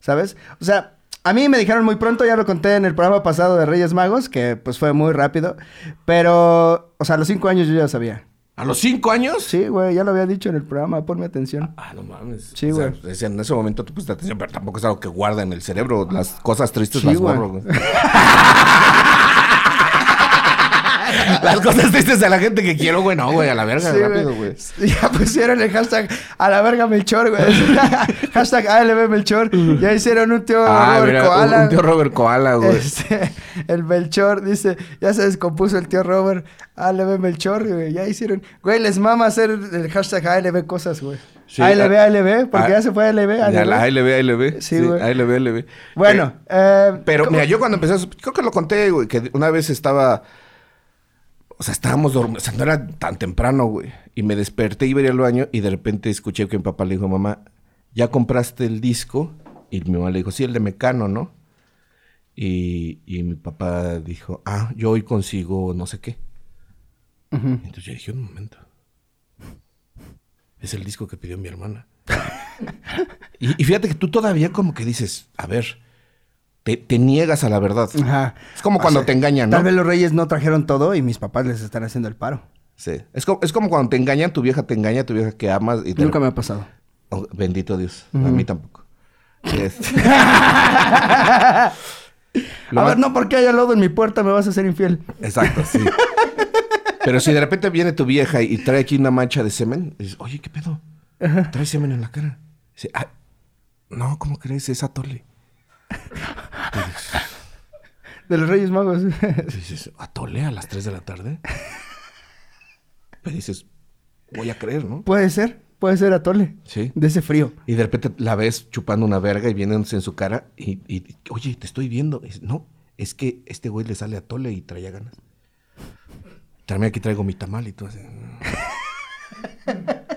¿Sabes? O sea, a mí me dijeron muy pronto, ya lo conté en el programa pasado de Reyes Magos, que pues fue muy rápido, pero, o sea, a los cinco años yo ya sabía. ¿A los cinco años? Sí, güey, ya lo había dicho en el programa, ponme atención. Ah, no mames. Sí, O sea, güey. decía, en ese momento tú pusiste atención, pero tampoco es algo que guarda en el cerebro. Las cosas tristes Sí, las borro, güey. [laughs] las cosas tristes de la gente que quiero, güey, no, güey, a la verga, Sí, rápido, güey. Ya pusieron el hashtag a la verga Melchor, güey. hashtag ALB Melchor. Ya hicieron un tío Ah, Robert mira, Koala. un, tío Robert Koala, güey. Este, el Melchor dice, ya se descompuso el tío Robert, ALB Melchor, güey. Ya hicieron, güey, les mama hacer el hashtag ALB cosas, güey. Sí, ALB, ah, ALB, porque ah, ya se fue ALB, Ya, ALB. la ALB, ALB. Sí, güey. ALB, ALB. Bueno, Eh, eh, Pero ¿cómo? mira, yo cuando empecé, a creo que lo conté, güey, que una vez estaba, o sea, estábamos dormidos, o sea, no era tan temprano, güey, y me desperté y iba a ir al baño y de repente escuché que mi papá le dijo, mamá, ¿ya compraste el disco? Y mi mamá le dijo, sí, el de Mecano, ¿no? Y, y mi papá dijo, ah, yo hoy consigo no sé qué. Entonces yo dije, un momento. Es el disco que pidió mi hermana. [laughs] y, y fíjate que tú todavía como que dices, a ver, te, te niegas a la verdad. Ajá. Es como O cuando sea, te engañan, ¿no? Tal vez los reyes no trajeron todo y mis papás les están haciendo el paro. Sí. Es como, es como cuando te engañan, tu vieja te engaña, tu vieja que amas. Y te- Nunca me ha pasado. Oh, bendito Dios. A mí tampoco. [laughs] Es- Lo a más- ver, no porque haya lodo en mi puerta me vas a hacer infiel. Exacto, sí. [laughs] Pero si de repente viene tu vieja y trae aquí una mancha de semen, dices, oye, ¿qué pedo? Trae semen en la cara. Dice, "Ah, no, ¿cómo crees? Es atole. [laughs] De los reyes magos. Dices, ¿atole a las 3 de la tarde? Pero dices, voy a creer, ¿no? puede ser, puede ser atole. Sí. De ese frío. Y de repente la ves chupando una verga y viéndose en su cara y, y, oye, te estoy viendo. No, es que este güey le sale atole y traía ganas. También aquí traigo mi tamal y tú así.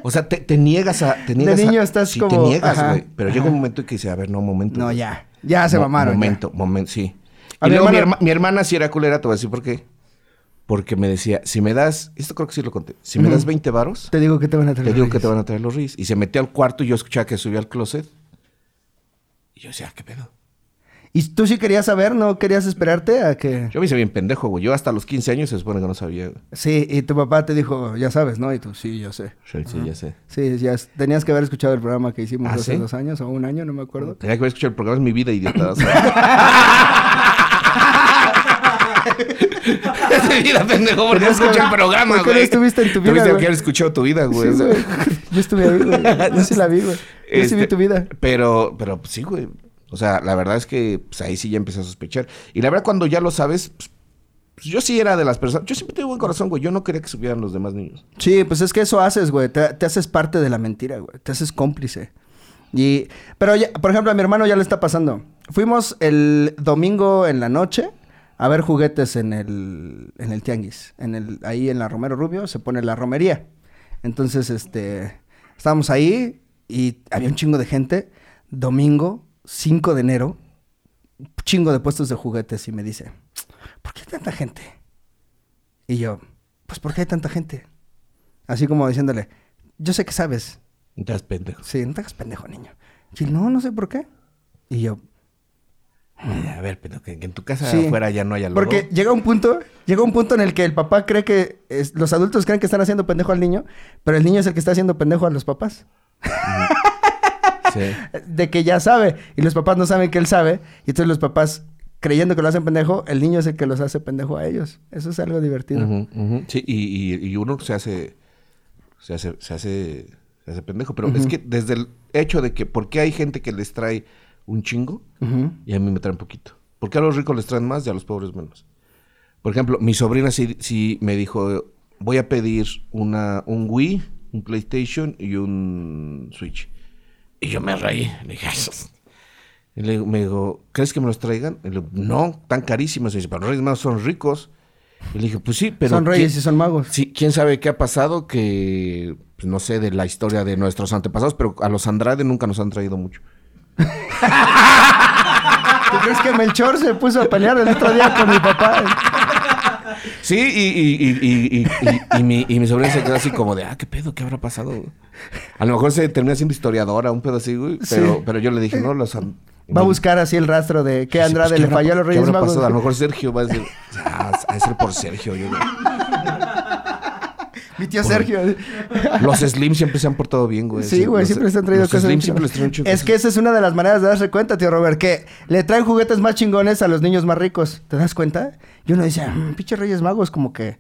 O sea, te, te niegas a... Te niegas a- niño estás sí, como- te niegas, ajá, güey. Pero llega un momento en que dice, a ver, no, un momento. No, ya. Ya se Mo- mamaron. ya. Momento, momento, sí. A y mi luego mi, hermana- herma- mi hermana sí era culera, te voy a decir por qué. Porque me decía, si me das... Esto creo que sí lo conté. Si me das 20 varos, Te digo que te van a traer. te los digo que reyes. te van a traer los reyes. Y se metió al cuarto y yo escuchaba que subía al closet. Y yo decía, ¿qué pedo? ¿Y tú sí querías saber? ¿No querías esperarte a que...? Yo me hice bien pendejo, güey. Yo hasta los 15 años se supone que no sabía. güey. Sí, y tu papá te dijo, ya sabes, ¿no? Y tú, sí, yo sé. Sí, sí, ya sé. Sí, ya tenías que haber escuchado el programa que hicimos ¿Ah, hace sí? dos años o un año, no me acuerdo. Tenía que haber escuchado el programa, es mi vida, idiota. [laughs] es mi vida, pendejo, porque no escuché el programa, ¿por qué güey. no estuviste en tu vida, Tuviste güey? que haber escuchado tu vida, güey. Sí, güey. [laughs] Yo estuve ahí, güey. Yo sí la vi, güey. Yo sí vi Este, tu vida. Pero, pero pues, sí, güey. O sea, la verdad es que pues, ahí sí ya empecé a sospechar. Y la verdad, cuando ya lo sabes, pues, pues, yo sí era de las personas. Yo siempre tuve buen corazón, güey. Yo no quería que subieran los demás niños. Sí, pues es que eso haces, güey. Te, haces parte de la mentira, güey. Te haces cómplice. Y, pero, por ejemplo, a mi hermano ya le está pasando. Fuimos el domingo en la noche a ver juguetes en el, en el tianguis. En el, ahí en la Romero Rubio se pone la romería. Entonces, este, estábamos ahí y había un chingo de gente. Domingo, 5 de enero, un chingo de puestos de juguetes y me dice, ¿por qué hay tanta gente? Y yo, pues ¿por qué hay tanta gente? Así como diciéndole, yo sé que sabes. No te hagas pendejo. Sí, no te hagas pendejo, niño. Y no, no sé por qué. Y yo, Ay, A ver, pero que, que en tu casa Sí. afuera ya no haya lodo. porque llega un punto, llega un punto en el que el papá cree que es- los adultos creen que están haciendo pendejo al niño, pero el niño es el que está haciendo pendejo a los papás. Sí. [laughs] De que ya sabe y los papás no saben que él sabe y entonces los papás creyendo que lo hacen pendejo, el niño es el que los hace pendejo a ellos. Eso es algo divertido. Sí, y, y- y uno se hace, se hace, se hace, se hace pendejo. Pero es que desde el hecho de que, ¿por qué hay gente que les trae un chingo y a mí me traen poquito? ¿Por qué a los ricos les traen más y a los pobres menos? Por ejemplo, mi sobrina sí, sí me dijo, voy a pedir una, un Wii un PlayStation y un Switch. Y yo me reí. Le dije, "Ay, y le digo- me digo, ¿crees que me los traigan? Y le digo, no, tan carísimos. Y dice, pero los Reyes Magos son ricos. Y le dije, pues sí, pero... son reyes ¿quién- y son magos. Sí, quién sabe qué ha pasado que, pues, no sé, de la historia de nuestros antepasados, pero a los Andrade nunca nos han traído mucho. [laughs] ¿Tú crees que Melchor se puso a pelear el otro día con mi papá? Sí, y, y, y, y, y, y- y mi, y mi sobrina se quedó así como de, ah, ¿qué pedo? ¿Qué habrá pasado? A lo mejor se termina siendo historiadora, un pedo así, güey. Pero, pero yo le dije, no, los... Va a buscar así el rastro de que Andrade pues, ¿qué le falló a los Reyes Magos. A lo mejor Sergio va a decir, ah, de ser por Sergio. Yo, Mi tío Sergio. los Slim siempre se han portado bien, güey. Sí, güey, siempre les han traído los cosas. Slim siempre les traen mucho Es que esa es una de las maneras de darse cuenta, tío Robert, que le traen juguetes más chingones a los niños más ricos. ¿Te das cuenta? Y uno dice, "Mm, pinche Reyes Magos, como que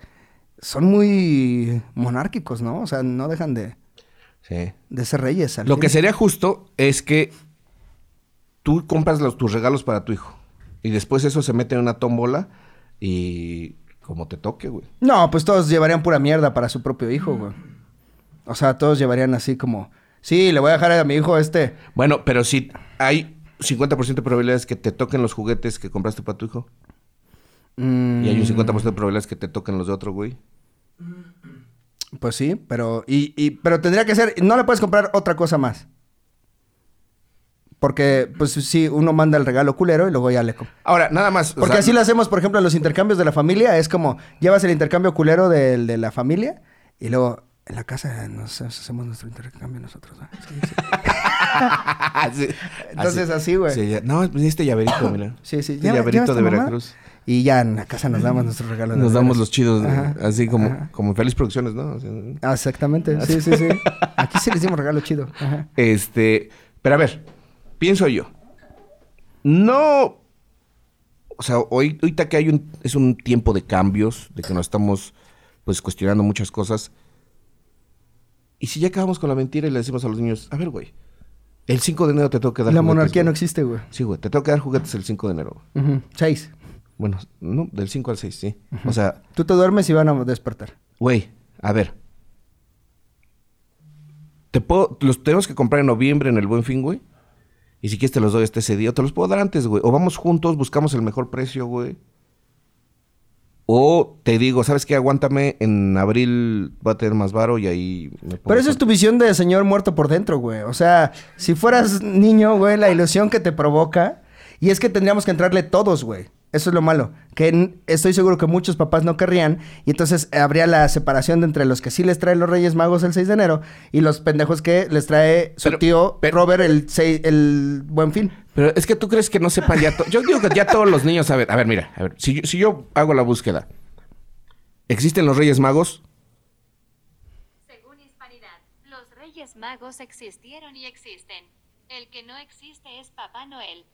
son muy monárquicos, ¿no? O sea, no dejan de, Sí. de ser reyes. al Lo fin. que sería justo es que tú compras los, tus regalos para tu hijo. Y después eso se mete en una tómbola y como te toque, güey. No, pues todos llevarían pura mierda para su propio hijo, güey. O sea, todos llevarían así como, sí, le voy a dejar a mi hijo este. Bueno, pero si hay 50% de probabilidades que te toquen los juguetes que compraste para tu hijo. Mm, Y hay un 50% de probabilidades que te toquen los de otro, güey. Pues sí, pero, y, y- pero tendría que ser, no le puedes comprar otra cosa más. Porque, pues sí, uno manda el regalo culero y luego ya le... Ahora, nada más. o Porque sea, así lo hacemos, por ejemplo, en los intercambios de la familia. Es como, llevas el intercambio culero del de la familia y luego en la casa nos hacemos nuestro intercambio nosotros. ¿no? Sí, sí. [laughs] Sí. Entonces, así, güey. Sí, ya- no, pues este llaverito, mira. [coughs] Sí, sí. Este ¿Lleva- llaverito de mamá? Veracruz. Y ya en la casa nos damos nuestros regalos. de Nos damos los chidos, Ajá, así como, ajá. como Feliz Producciones, ¿no? Exactamente. Sí, sí, sí. [laughs] Aquí sí les dimos regalo chido. Ajá. Este, pero a ver, pienso yo. No, o sea, hoy, ahorita que hay un, es un tiempo de cambios, de que nos estamos, pues, cuestionando muchas cosas. Y si ya acabamos con la mentira y le decimos a los niños, a ver, güey, el 5 de enero te tengo que dar La juguetes, monarquía no güey". existe, güey. Sí, güey, te tengo que dar juguetes el 5 de enero. Ujú. Seis. Bueno, no, del 5 al 6, sí. O sea, Tú te duermes y van a despertar. Güey, a ver. Te puedo, los tenemos que comprar en noviembre en el Buen Fin, güey. Y si quieres te los doy hasta ese día, o te los puedo dar antes, güey. O vamos juntos, buscamos el mejor precio, güey. O te digo, ¿sabes qué? Aguántame, en abril va a tener más varo y ahí me Pero esa es tu visión de señor muerto por dentro, güey. O sea, si fueras niño, güey, la ilusión que te provoca. Y es que tendríamos que entrarle todos, güey. Eso es lo malo. Que estoy seguro que muchos papás no querrían. Y entonces habría la separación de entre los que sí les trae los Reyes Magos el 6 de enero y los pendejos que les trae su Pero- tío pero- Robert el, seis- el Buen Fin. Pero es que tú crees que no sepan ya todo. Yo digo que ya todos los niños saben. A ver, mira, a ver, si yo, si yo hago la búsqueda, ¿existen los Reyes Magos? Según Hispanidad, los Reyes Magos existieron y existen. El que no existe es Papá Noel.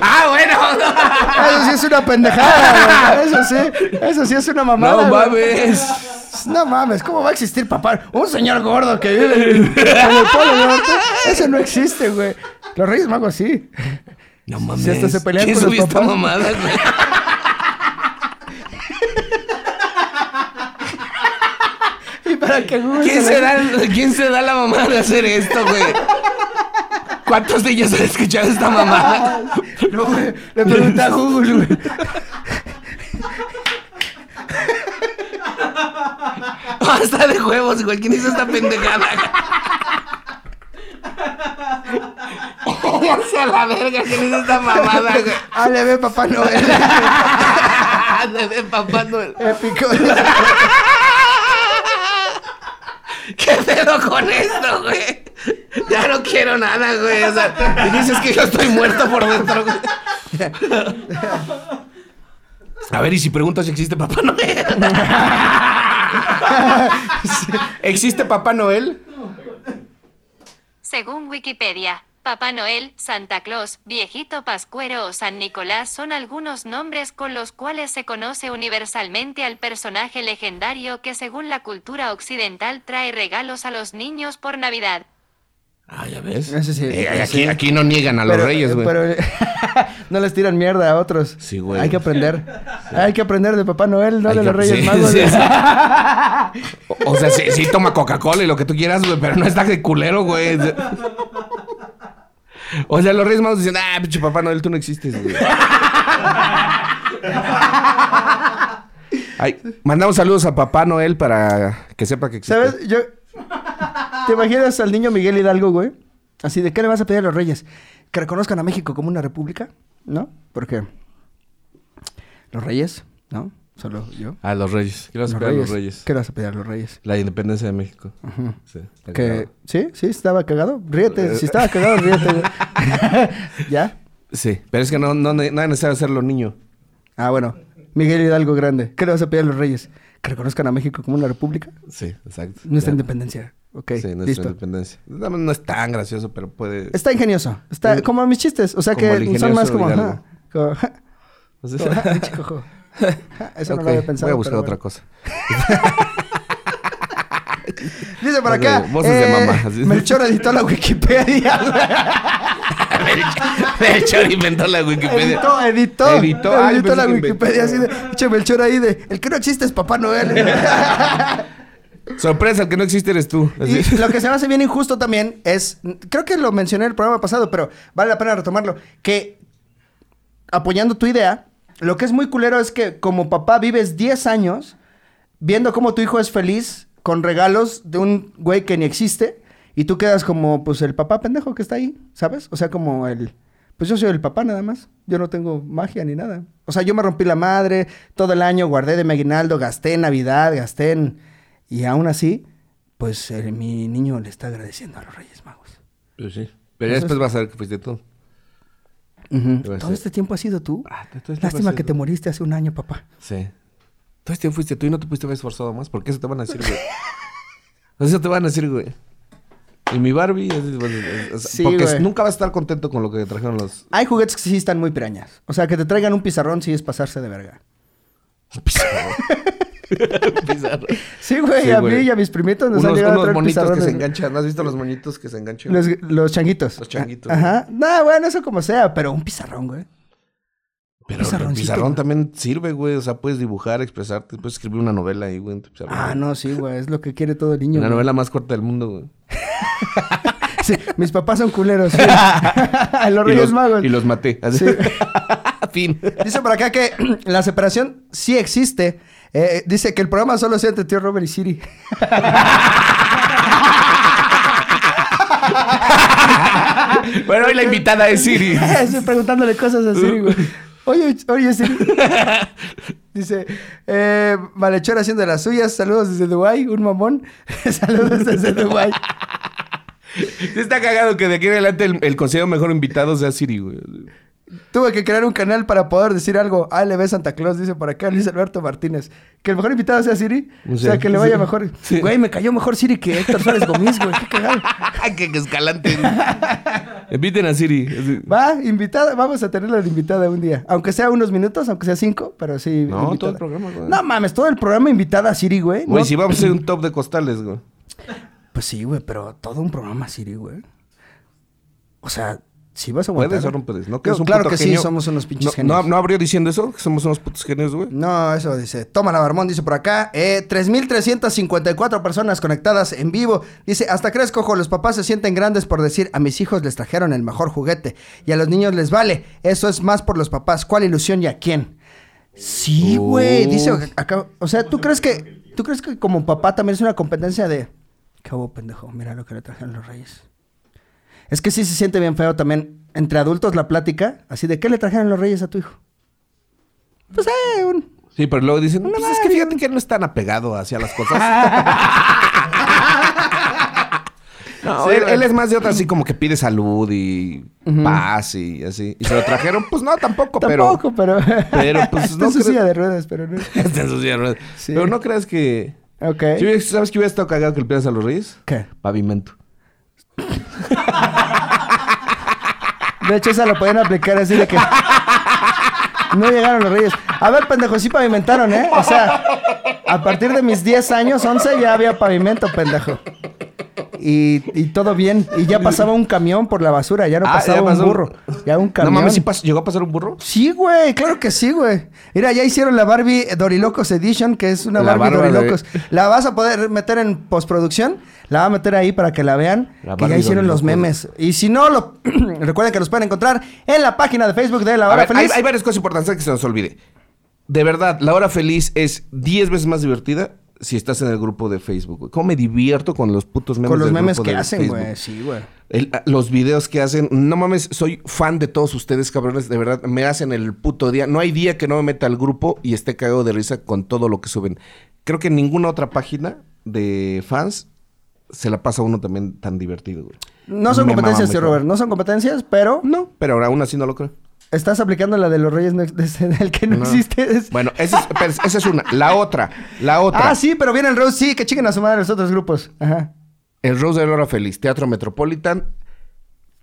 ¡Ah, bueno! Eso sí es una pendejada, güey. Eso sí, eso sí es una mamada. ¡No güey. mames! No mames, ¿cómo va a existir papá? Un señor gordo que vive en el Polo Norte. Ese no existe, güey. Los Reyes Magos sí. No mames. Si hasta se pelean ¿Quién con los papás. mamada, güey? Y para que Google ¿Quién se da, ¿Quién se da la mamada de hacer esto, güey? ¿Cuántos de ellos han escuchado esta? [laughs] No, güey, Le pregunté a Google, güey. Basta de huevos, güey. ¿Quién hizo esta pendejada? [laughs] Ya sea la verga, ¿quién hizo esta mamada, güey? Ah, le ve Papá Noel. [laughs] De de papá Noel. Épico. [laughs] ¿Qué pedo con esto, güey? Ya no quiero nada, güey. O sea, y dices que yo estoy muerto por dentro, güey. A ver, y si preguntas si existe Papá Noel. [laughs] ¿Existe Papá Noel? Según Wikipedia, Papá Noel, Santa Claus, Viejito Pascuero o San Nicolás son algunos nombres con los cuales se conoce universalmente al personaje legendario que según la cultura occidental trae regalos a los niños por Navidad. Ah, ya ves. Eh, aquí, sí. aquí no niegan a los Pero- reyes, güey. Pero [laughs] no les tiran mierda a otros. Sí, güey. Hay que aprender. Hay que aprender de Papá Noel, no Hay de que- los Reyes sí, Magos. [laughs] O, o sea, sí, sí toma Coca-Cola y lo que tú quieras, güey, pero no está de culero, güey. O sea, los Reyes Magos dicen, ah, pinche Papá Noel, tú no existes, güey. Ay, mandamos saludos a Papá Noel para que sepa que existe. ¿Sabes? Yo... ¿Te imaginas al niño Miguel Hidalgo, güey? Así de, ¿qué le vas a pedir a los Reyes? Que reconozcan a México como una república, ¿no? Porque los Reyes, ¿no? Solo yo. A los Reyes. ¿Qué vas a pedir a los Reyes. ¿Qué le vas a pedir a los Reyes? La independencia de México. Ujú. Sí. Que. ¿Sí? ¿Sí? ¿Estaba cagado? Ríete. Si estaba cagado, ríete. [laughs] ¿Ya? Sí, pero es que no, no, no es necesario hacerlo niño. Ah, bueno. Miguel Hidalgo Grande. ¿Qué le vas a pedir a los Reyes? ¿Que reconozcan a México como una república? Sí, exacto. Nuestra Ya. independencia. Ok, Sí, nuestra listo. independencia. No, no es tan gracioso, pero puede... Está ingenioso. Está como mis chistes. O sea que son más como... Ajá, como, [laughs] [laughs] Eso no ok, lo había pensado. Voy a buscar otra bueno. cosa. [laughs] Dice Ok, acá. voces de eh, mamá. Melchor editó la Wikipedia. [laughs] Hecho, inventó la Wikipedia. editó, editó. Editó. Ah, editó la. Wikipedia así de. Melchor ahí de. El que no existe es Papá Noel. Sorpresa, el que no existe eres tú. Y lo que se me hace bien injusto también es, creo que lo mencioné en el programa pasado, pero vale la pena retomarlo, que apoyando tu idea, lo que es muy culero es que como papá vives 10 años viendo cómo tu hijo es feliz con regalos de un güey que ni existe y tú quedas como pues el papá pendejo que está ahí, ¿sabes? O sea, como el... Pues yo soy el papá nada más. Yo no tengo magia ni nada. O sea, yo me rompí la madre todo el año, guardé de mi aguinaldo, gasté en Navidad, gasté en... Y aún así, pues eh, mi niño le está agradeciendo a los Reyes Magos. Pues sí. Pero después vas a ver que fuiste tú. Todo este tiempo has sido tú. Ah, todo este Lástima que te moriste hace un año, papá. Sí. Todo este tiempo fuiste tú y no te pudiste haber esforzado más. ¿Por qué eso te van a decir, güey? [laughs] Eso te van a decir, güey. Y mi Barbie, es- es- es- Sí, porque güey. nunca vas a estar contento con lo que trajeron los. Hay juguetes que sí están muy pirañas. O sea, que te traigan un pizarrón sí es pasarse de verga. Pizarro. [laughs] [laughs] Sí, güey, Sí, a güey. mí y a mis primitos nos han unos llegado a unos traer monitos que se enganchan. ¿No has visto los monitos que se enganchan? Los, los changuitos. Los changuitos, Ajá. No, bueno, eso como sea, pero un pizarrón, güey. Pero el pizarrón también sirve, güey. O sea, puedes dibujar, expresarte. Puedes escribir una novela ahí, güey, en tu pizarrón. Ah, no, sí, güey, es lo que quiere todo niño. La güey. novela más corta del mundo, güey. [laughs] Sí, mis papás son culeros. [laughs] los Y Reyes los, Magos. y los maté. Así. Sí. fin. Dice por acá que [clears throat] la separación sí existe. Eh, dice que el programa solo sea entre tío Robert y Siri. [laughs] bueno, hoy la invitada es Siri. [laughs] Estoy preguntándole cosas a Siri, güey. [laughs] Oye, oye, Siri. Dice, eh, Malhechor haciendo las suyas. Saludos desde Dubái, un mamón. Saludos desde Dubái. Sí está cagado que de aquí en adelante el, el consejo mejor invitado sea Siri, güey. Tuve que crear un canal para poder decir algo. ALB Santa Claus, dice por acá Luis Alberto Martínez. Que el mejor invitado sea Siri. O sea, que le vaya Sí. mejor. Sí. Güey, me cayó mejor Siri que Héctor Suárez Gómez, güey. Qué cagado. [laughs] ¡Qué escalante! Inviten a Siri. Va, invitada, vamos a tenerla invitada un día. Aunque sea unos minutos, aunque sea cinco, pero sí. No, invitada. todo el programa, güey. No mames, todo el programa invitada a Siri, güey. Güey, No- si vamos a hacer un top de costales, güey. Pues sí, güey, pero todo un programa Siri, güey. O sea, si vas a aguantar. ¿Puedes o no puedes? ¿No? Un claro puto que genio? sí, somos unos pinches no, genios. No, ¿No abrió diciendo eso? ¿Que somos unos putos genios, güey? No, eso dice. Toma la Barbón, dice por acá. Eh, 3.354 personas conectadas en vivo. Dice, hasta crees, cojo, los papás se sienten grandes por decir, a mis hijos les trajeron el mejor juguete. Y a los niños les vale. Eso es más por los papás. ¿Cuál ilusión y a quién? Sí, güey. Dice acá. O sea, ¿tú crees que, tú crees que como papá también es una competencia de... ¿Qué hubo, pendejo? Mira lo que le trajeron los reyes. Es que sí se siente bien feo también entre adultos la plática, así de, ¿qué le trajeron los reyes a tu hijo? Pues, eh, un... Sí, pero luego dicen, pues es que fíjate que no es tan apegado hacia las cosas. [laughs] [laughs] No, Sí, él, él es más de otra, así como que pide salud y paz y así. Y se lo trajeron, pues no, tampoco, Tampoco, pero... [laughs] pero, pues, Está no en su silla de ruedas, pero no... pero... Está en su silla de ruedas. Sí. Pero no creas que... Ok. ¿Sí hubiera- ¿Sabes que hubiera estado cagado que le pidas a los reyes? ¿Qué? Pavimento. De hecho, esa lo podían aplicar así de que... No llegaron los reyes. A ver, pendejo, sí pavimentaron, ¿eh? O sea, a partir de mis 10 años, 11, ya había pavimento, pendejo. Y, y todo bien. Y ya pasaba un camión por la basura, ya no Ah, pasaba ya un pasó un- burro. Ya un No camión. mames, ¿sí ¿llegó a pasar un burro? Sí, güey, claro que sí, güey. Mira, ya hicieron la Barbie Dorilocos Edition, que es una La Barbie barba de- Dorilocos. La vas a poder meter en postproducción, la va a meter ahí para que la vean, La que ya hicieron los Dorilocos. memes. Y si no, lo [clears throat] recuerden que los pueden encontrar en la página de Facebook de La Hora ver, hay, Feliz. hay varias cosas importantes que se nos olvide. De verdad, la hora feliz es 10 veces más divertida si estás en el grupo de Facebook. güey. ¿Cómo me divierto con los putos memes Con los del memes grupo que de hacen, güey. Sí, güey. El- a- los videos que hacen, no mames, soy fan de todos ustedes, cabrones, de verdad, me hacen el puto día. No hay día que no me meta al grupo y esté cagado de risa con todo lo que suben. Creo que en ninguna otra página de fans se la pasa a uno también tan divertido, güey. No son Me competencias, cabrón. Robert. No son competencias, pero No, pero aún así no lo creo. Estás aplicando la de los reyes no [laughs] del que no, No. existe. Es- Bueno, esa es, pero esa es una. La otra, la otra. Ah, sí, pero viene el Rose, sí, que chiquen a su madre los otros grupos. Ajá. El Rose de la Hora Feliz, Teatro Metropolitan.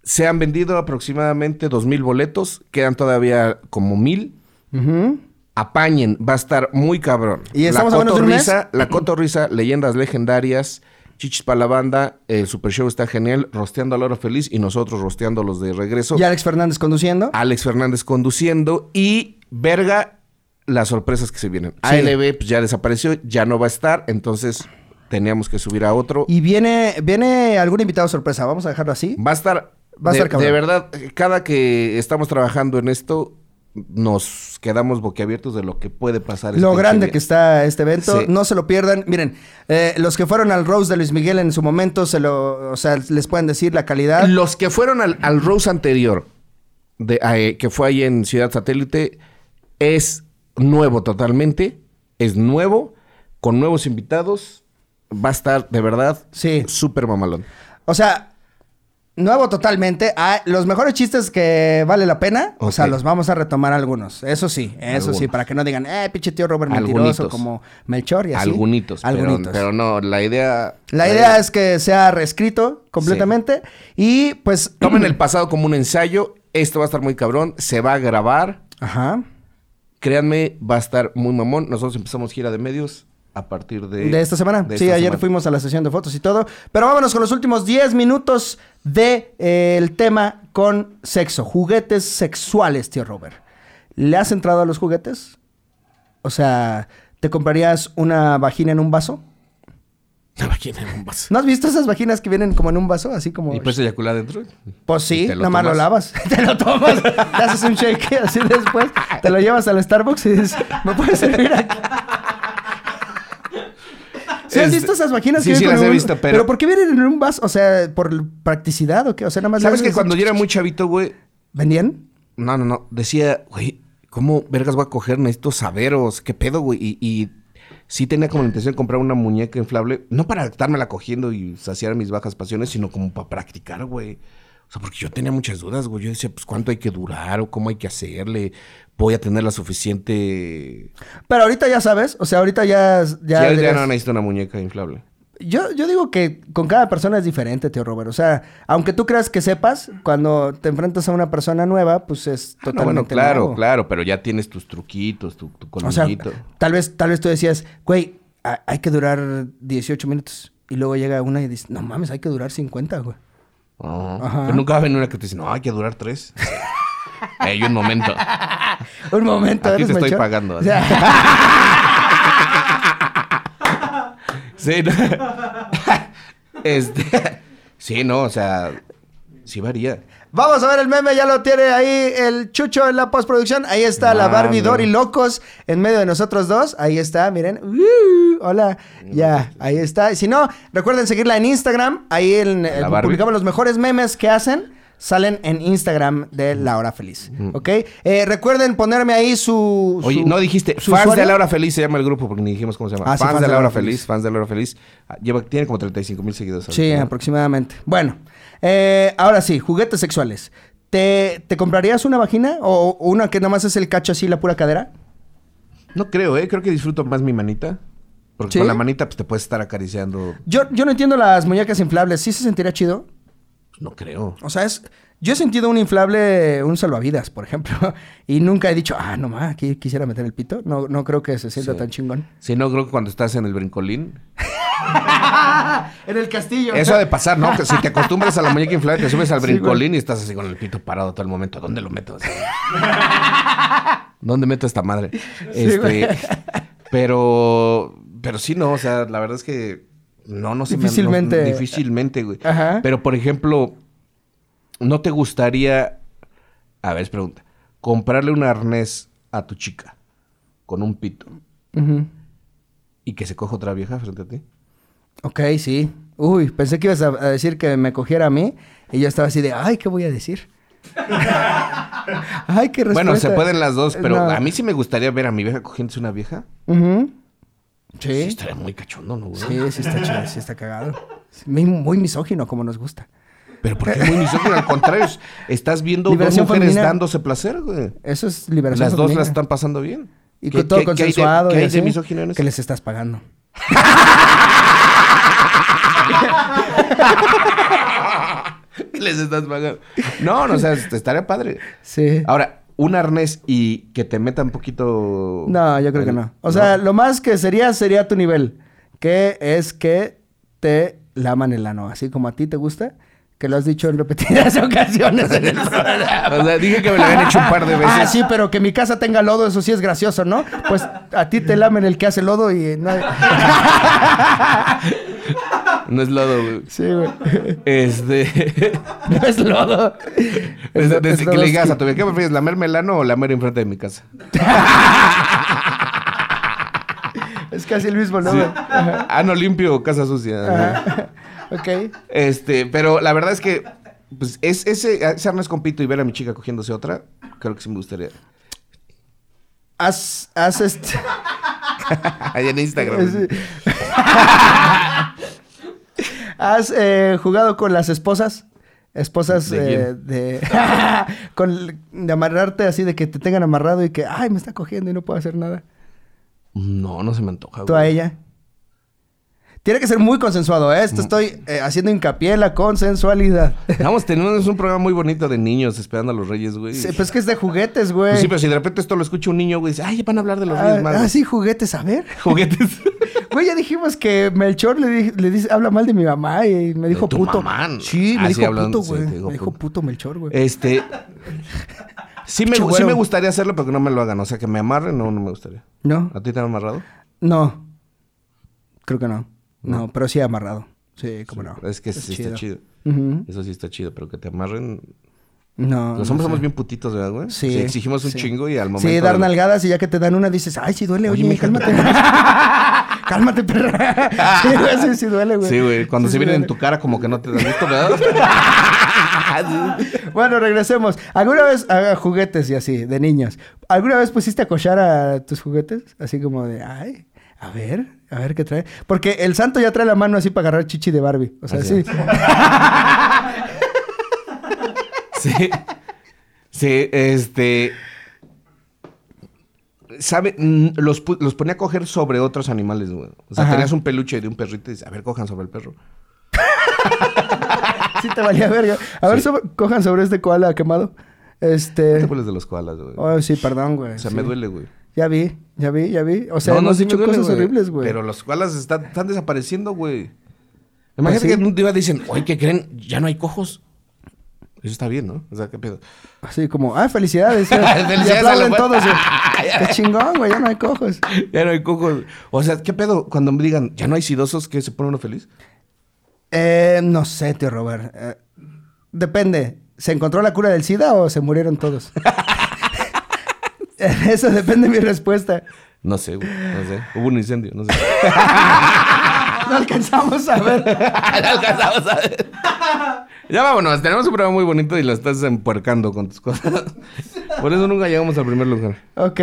Se han vendido aproximadamente dos mil boletos. Quedan todavía como mil. Ujú. Apañen, va a estar muy cabrón. Y estamos a menos de un mes. La Cotorrisa, Leyendas Legendarias, Chichis para la Banda, el Super Show está genial, rosteando a la hora feliz y nosotros rosteando los de regreso. Y Alex Fernández conduciendo. Alex Fernández conduciendo y verga las sorpresas que se vienen. Sí. ALB pues, ya desapareció, ya no va a estar, entonces teníamos que subir a otro. Y viene, viene algún invitado sorpresa, vamos a dejarlo así. Va a estar. Va a de, estar cabrón. de verdad, cada que estamos trabajando en esto, nos quedamos boquiabiertos de lo que puede pasar. Lo este grande que está este evento, Sí. no se lo pierdan. Miren, eh, los que fueron al Rose de Luis Miguel en su momento, se lo, o sea, les pueden decir la calidad. Los que fueron al, al Rose anterior, de, eh, que fue ahí en Ciudad Satélite, es nuevo totalmente. Es nuevo, con nuevos invitados. Va a estar, de verdad, Sí. súper mamalón. O sea, nuevo totalmente. Ah, los mejores chistes que vale la pena, o sea, los vamos a retomar algunos. Eso sí, eso sí, para que no digan, eh, pinche tío Robert mentiroso Algunitos. como Melchor y así. Algunitos, Algunitos. Pero, no, la idea... la idea es que sea reescrito completamente y pues... [clears throat] Tomen el pasado como un ensayo. Esto va a estar muy cabrón. Se va a grabar. Ajá. Créanme, va a estar muy mamón. Nosotros empezamos gira de medios a partir de... De esta semana. de sí, esta ayer semana. fuimos a la sesión de fotos y todo. Pero vámonos con los últimos 10 minutos del tema con sexo. Juguetes sexuales, tío Robert. ¿Le has entrado a los juguetes? O sea, ¿te comprarías una vagina en un vaso? Una vagina en un vaso. ¿No has visto esas vaginas que vienen como en un vaso? Así como... ¿Y puedes eyacular dentro? Pues sí, ¿Y te lo nada más lo lavas. [laughs] te lo tomas, te haces un shake así después, te lo llevas al Starbucks y dices, ¿me puedes servir aquí? ¿Sí has visto esas vaginas sí, que sí las he visto, pero- ¿por qué vienen en un vaso? O sea, ¿por practicidad o qué? O sea, nada más... ¿Sabes que cuando yo era muy chavito, güey? ¿Vendían? No, no, no. Decía, güey, ¿cómo vergas voy a coger? Necesito saberos. ¿Qué pedo, güey? Y, y sí tenía como la intención de comprar una muñeca inflable. No para estármela cogiendo y saciar mis bajas pasiones, sino como para practicar, güey. O sea, porque yo tenía muchas dudas, güey. Yo decía, pues, ¿cuánto hay que durar o cómo hay que hacerle? ¿Voy a tener la suficiente...? Pero ahorita ya sabes, o sea, ahorita ya... Ya, ya ya, dirías- no necesito una muñeca inflable. Yo, yo digo que con cada persona es diferente, tío Robert. O sea, aunque tú creas que sepas, cuando te enfrentas a una persona nueva, pues es Ah, no, totalmente bueno, claro, nuevo. claro, pero ya tienes tus truquitos, tu, tu O sea, colmillito. tal vez, tal vez tú decías, güey, hay que durar 18 minutos. Y luego llega una y dice, no mames, hay que durar 50, güey. Pero nunca va a venir una que te dice, no, hay que durar tres. [laughs] Hay un momento. [laughs] Un momento, A ti ¿eres te estoy pagando. [laughs] O sea, Sí, no. este. Sí, no, o sea. Sí varía. Vamos a ver el meme, ya lo tiene ahí el Chucho en la postproducción. Ahí está la. Barbie Dory locos en medio de nosotros dos. Ahí está, miren. Uh, hola, ya, ahí está. Si no, recuerden seguirla en Instagram. Ahí en, eh, publicamos los mejores memes que hacen. Salen en Instagram de La Hora Feliz. ¿Ok? Eh, recuerden ponerme ahí su. Oye, no dijiste, su fans usuario. de la hora feliz se llama el grupo, porque ni dijimos cómo se llama. Ah, sí, fans, de la hora feliz, fans de la hora feliz. Ah, Lleva, tiene como 35 mil seguidores. Sí, ahorita, ¿no? aproximadamente. Bueno, eh, ahora sí, juguetes sexuales. ¿Te, ¿Te comprarías una vagina o una que nada más es el cacho así, la pura cadera? No creo, ¿eh? Creo que disfruto más mi manita. Porque ¿Sí? con la manita pues te puedes estar acariciando. Yo, yo no entiendo las muñecas inflables. ¿Sí se sentiría chido? Pues, no creo. O sea, es... Yo he sentido un inflable, un salvavidas, por ejemplo, [laughs] y nunca he dicho, ah, no más, aquí quisiera meter el pito. No, no creo que se sienta Sí. tan chingón. Si no, creo que cuando estás en el brincolín. [laughs] [laughs] en el castillo. Eso ha de pasar, ¿no? Que si te acostumbras a la muñeca inflada, te subes al Sí, brincolín y estás así con el pito parado todo el momento. ¿Dónde lo meto? ¿Dónde meto esta madre? Este, pero, pero sí, no, o sea, la verdad es que no, no se me- no- Difícilmente. difícilmente, güey. Ajá. Pero, por ejemplo, ¿no te gustaría, a ver, es pregunta, comprarle un arnés a tu chica con un pito y que se coja otra vieja frente a ti? Ok, sí. Uy, pensé que ibas a, a decir que me cogiera a mí y yo estaba así de, ay, ¿qué voy a decir? [laughs] ay, qué respuesta. Bueno, se pueden las dos, pero No. a mí sí me gustaría ver a mi vieja cogiéndose una vieja. Ujú. Sí, Sí. estaría muy cachondo, ¿no, güey? Sí, sí está chido, sí está cagado. Muy, muy misógino, como nos gusta. Pero ¿por qué muy misógino? Al contrario, es- estás viendo Liberación dos mujeres femenina. dándose placer, güey. Eso es liberación Las dos femenina. las están pasando bien. Y ¿Qué- con todo qué- qué hay de- consensuado ¿Qué hay de misógino en eso? que les estás pagando. [laughs] ¿Qué [laughs] les estás pagando? No, no, o sea, estaría padre. Sí. Ahora, un arnés y que te meta un poquito... No, yo creo que no. O sea, lo más que sería, sería tu nivel. Que es que te laman el ano. Así como a ti te gusta. Que lo has dicho en repetidas [laughs] ocasiones en el programa. [laughs] O sea, dije que me lo habían hecho un par de veces. Ah, sí, pero que mi casa tenga lodo, eso sí es gracioso, ¿no? Pues a ti te lamen el que hace lodo y no hay- No es lodo, güey. Sí, güey. Este... [laughs] No es lodo. Es, Es- de- es que le digas a tu vieja, ¿qué prefieres, lamerme el ano o lamer enfrente de mi casa? [laughs] Es casi el mismo, ¿no? güey? Ajá. Ano limpio casa sucia. Ajá. Ok. Este, pero la verdad es que, pues, es, ese, ese arnés con pito y ver a mi chica cogiéndose otra, creo que sí me gustaría. Haz, haz este... [laughs] Allá en Instagram. ¿Has eh, jugado con las esposas? Esposas ¿De eh, de... [laughs] con, de amarrarte así, de que te tengan amarrado y que, ay, me está cogiendo y no puedo hacer nada. No, no se me antoja. Tú a ella. Tiene que ser muy consensuado, ¿eh? Mm. Esto estoy eh, haciendo hincapié en la consensualidad. [laughs] Vamos, tenemos un programa muy bonito de niños esperando a los reyes, güey. Sí, pues que es de juguetes, güey. Pues sí, pero si de repente esto lo escucha un niño, güey, dice, ay, van a hablar de los ah, reyes magos. ah, sí, juguetes, a ver. [laughs] Juguetes. Güey, ya dijimos que Melchor le, le dice, habla mal de mi mamá y me dijo tu puto. mamá? Sí, me Ah, sí, dijo puto, güey. me dijo puto. Melchor, güey. Este. Sí me, sí me gustaría hacerlo, pero que no me lo hagan. O sea, que me amarren, no, no me gustaría. ¿No? ¿A ti te han amarrado? No. Creo que no. No, pero sí amarrado. Sí, cómo no. Es que sí está chido. Eso sí está chido, pero que te amarren. No. Los no hombres sé. somos bien putitos, ¿verdad, güey? Sí. Sí, exigimos un sí. chingo y al momento. Sí, dar nalgadas y ya que te dan una dices, ay, sí duele, oye, Oye, cálmate. [laughs] cálmate, perra. [laughs] sí, güey, sí, sí duele, güey. Sí, güey. Cuando Sí, se vienen en tu cara, como que no te dan gusto, ¿verdad? [laughs] Bueno, regresemos. ¿Alguna vez, ah, juguetes y así, de niños, ¿alguna vez pusiste a cochar a tus juguetes? Así como de, ay, a ver, a ver qué trae. Porque el santo ya trae la mano así para agarrar chichi de Barbie. O sea, Así sí. Sí. Sí, este. ¿Sabe? Mm, Los, los ponía a coger sobre otros animales, güey. O sea, Ajá. tenías un peluche de un perrito y dices, a ver, cojan sobre el perro. [laughs] Sí te valía verga. A ver, sobre- cojan sobre este koala quemado. ¿Qué Este... te vuelves de los koalas, güey? Oh, sí, perdón, güey. o sea, sí. me duele, güey. Ya vi, ya vi, ya vi. O sea, No, no, hemos sí dicho duele, cosas horribles, güey. Pero los koalas están, están desapareciendo, güey. Imagínate Pues que un día dicen, oye, ¿qué creen? Ya no hay cojos. Eso está bien, ¿no? O sea, ¿qué pedo? Así como, ah, felicidades. [laughs] Felicidades y aplauden la- todos. eh. [laughs] Qué chingón, güey, ya no hay cojos. [laughs] Ya no hay cojos. O sea, ¿qué pedo? Cuando me digan, ya no hay sidosos, ¿qué se pone uno feliz? Eh, no sé, tío Robert. Eh, depende. ¿Se encontró la cura del SIDA o se murieron todos? Eso depende de mi respuesta. No sé, güey. No sé. Hubo un incendio, no sé. No alcanzamos a ver. No alcanzamos a ver. Ya vámonos, tenemos un programa muy bonito y lo estás empuercando con tus cosas. [laughs] Por eso nunca llegamos al primer lugar. Ok.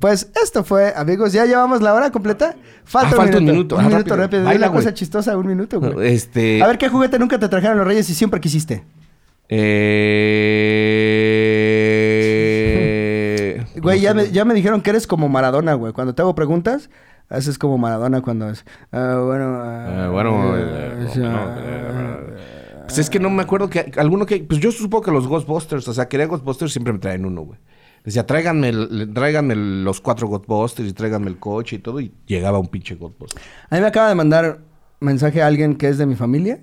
Pues esto fue, amigos. ¿Ya llevamos la hora completa? Falta, Ah, falta un minuto. Un Ah, minuto rápido. rápido. Baila, una cosa chistosa, un minuto, güey. Este. A ver, ¿qué juguete nunca te trajeron los reyes y siempre quisiste? Eh... Güey, ya me, [laughs] ya me dijeron que eres como Maradona, güey. Cuando te hago preguntas, haces como Maradona cuando es... ah, bueno... ah, Eh, bueno, Pues es que no me acuerdo que alguno que. Pues yo supongo que los Ghostbusters, o sea, quería Ghostbusters, siempre me traen uno, güey. Decía, tráiganme, tráiganme los cuatro Ghostbusters y tráiganme el coche y todo, y llegaba un pinche Ghostbuster. A mí me acaba de mandar mensaje a alguien que es de mi familia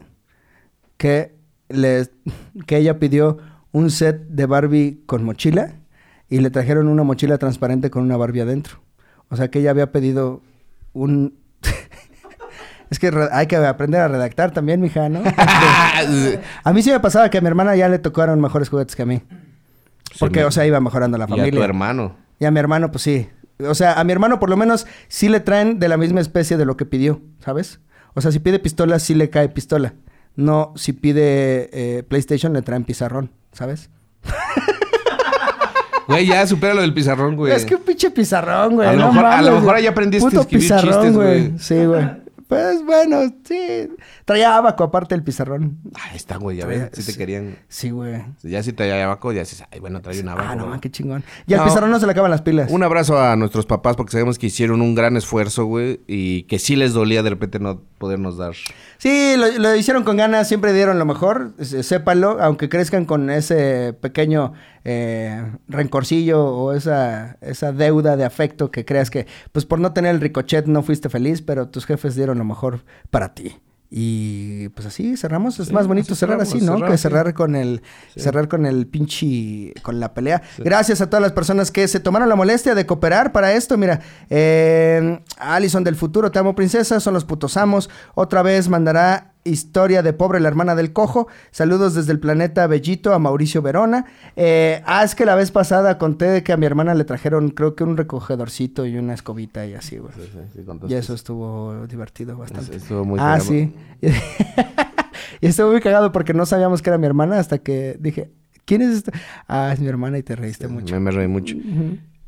que, le, que ella pidió un set de Barbie con mochila y le trajeron una mochila transparente con una Barbie adentro. O sea que ella había pedido un... es que hay que aprender a redactar también, mija, ¿no? [laughs] Este, a mí sí me pasaba que a mi hermana ya le tocaron mejores juguetes que a mí. Porque, o sea, iba mejorando la Y a familia. tu hermano. Y a mi hermano, pues sí. O sea, a mi hermano por lo menos sí le traen de la misma especie de lo que pidió, ¿sabes? O sea, si pide pistola, sí le cae pistola. No, si pide eh, PlayStation, le traen pizarrón, ¿sabes? [laughs] Güey, ya supera lo del pizarrón, güey. Es que un pinche pizarrón, güey. A lo no mejor- a lo mejor ya aprendiste a Puto escribir pizarrón, chistes, güey. Sí, güey. Pues bueno, sí. Traía abaco aparte del pizarrón. Ahí está, güey, ya ves. Si te sí. querían. Sí, güey. Ya si te traía abaco, ya dices, ay, bueno, trae una abaco. Ah, no, man, qué chingón. Y al No. pizarrón no se le acaban las pilas. Un abrazo a nuestros papás porque sabemos que hicieron un gran esfuerzo, güey. Y que sí les dolía de repente no podernos dar. Sí, lo, lo hicieron con ganas, siempre dieron lo mejor, sépanlo, aunque crezcan con ese pequeño eh, rencorcillo o esa, esa deuda de afecto que creas que, pues por no tener el ricochet no fuiste feliz, pero tus jefes dieron lo mejor para ti. Y pues así cerramos, es Sí, más bonito cerrar cerramos, así, ¿no? cerrar, que sí. cerrar con el cerrar con el pinche con la pelea. Gracias a todas las personas que se tomaron la molestia de cooperar para esto. Mira, eh, Alison del futuro, te amo princesa, son los putos amos. Otra vez mandará historia de pobre la hermana del cojo. Saludos desde el planeta Bellito a Mauricio Verona. Eh, ah, es que la vez pasada conté que a mi hermana le trajeron creo que un recogedorcito y una escobita y así, güey. Y eso estuvo divertido bastante. Estuvo muy ah, cagado. sí. [laughs] y estuvo muy cagado porque no sabíamos que era mi hermana hasta que dije, ¿quién es esta? Ah, es mi hermana y te reíste mucho. Me, me reí mucho.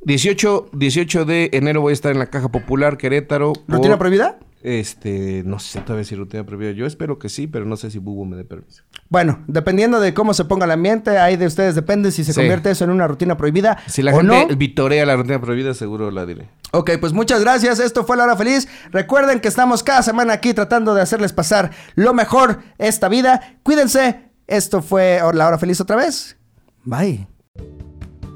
18, 18 de enero voy a estar en la Caja Popular, Querétaro. ¿Rutina prohibida? Este, no sé todavía si rutina prohibida. Yo espero que sí, pero no sé si Bubu me dé permiso. Bueno, dependiendo de cómo se ponga el ambiente, ahí de ustedes depende si se Sí. convierte eso en una rutina prohibida Si la o gente no. vitorea la rutina prohibida, seguro la diré. Ok, pues muchas gracias. Esto fue La Hora Feliz. Recuerden que estamos cada semana aquí tratando de hacerles pasar lo mejor esta vida. Cuídense. Esto fue La Hora Feliz otra vez. Bye.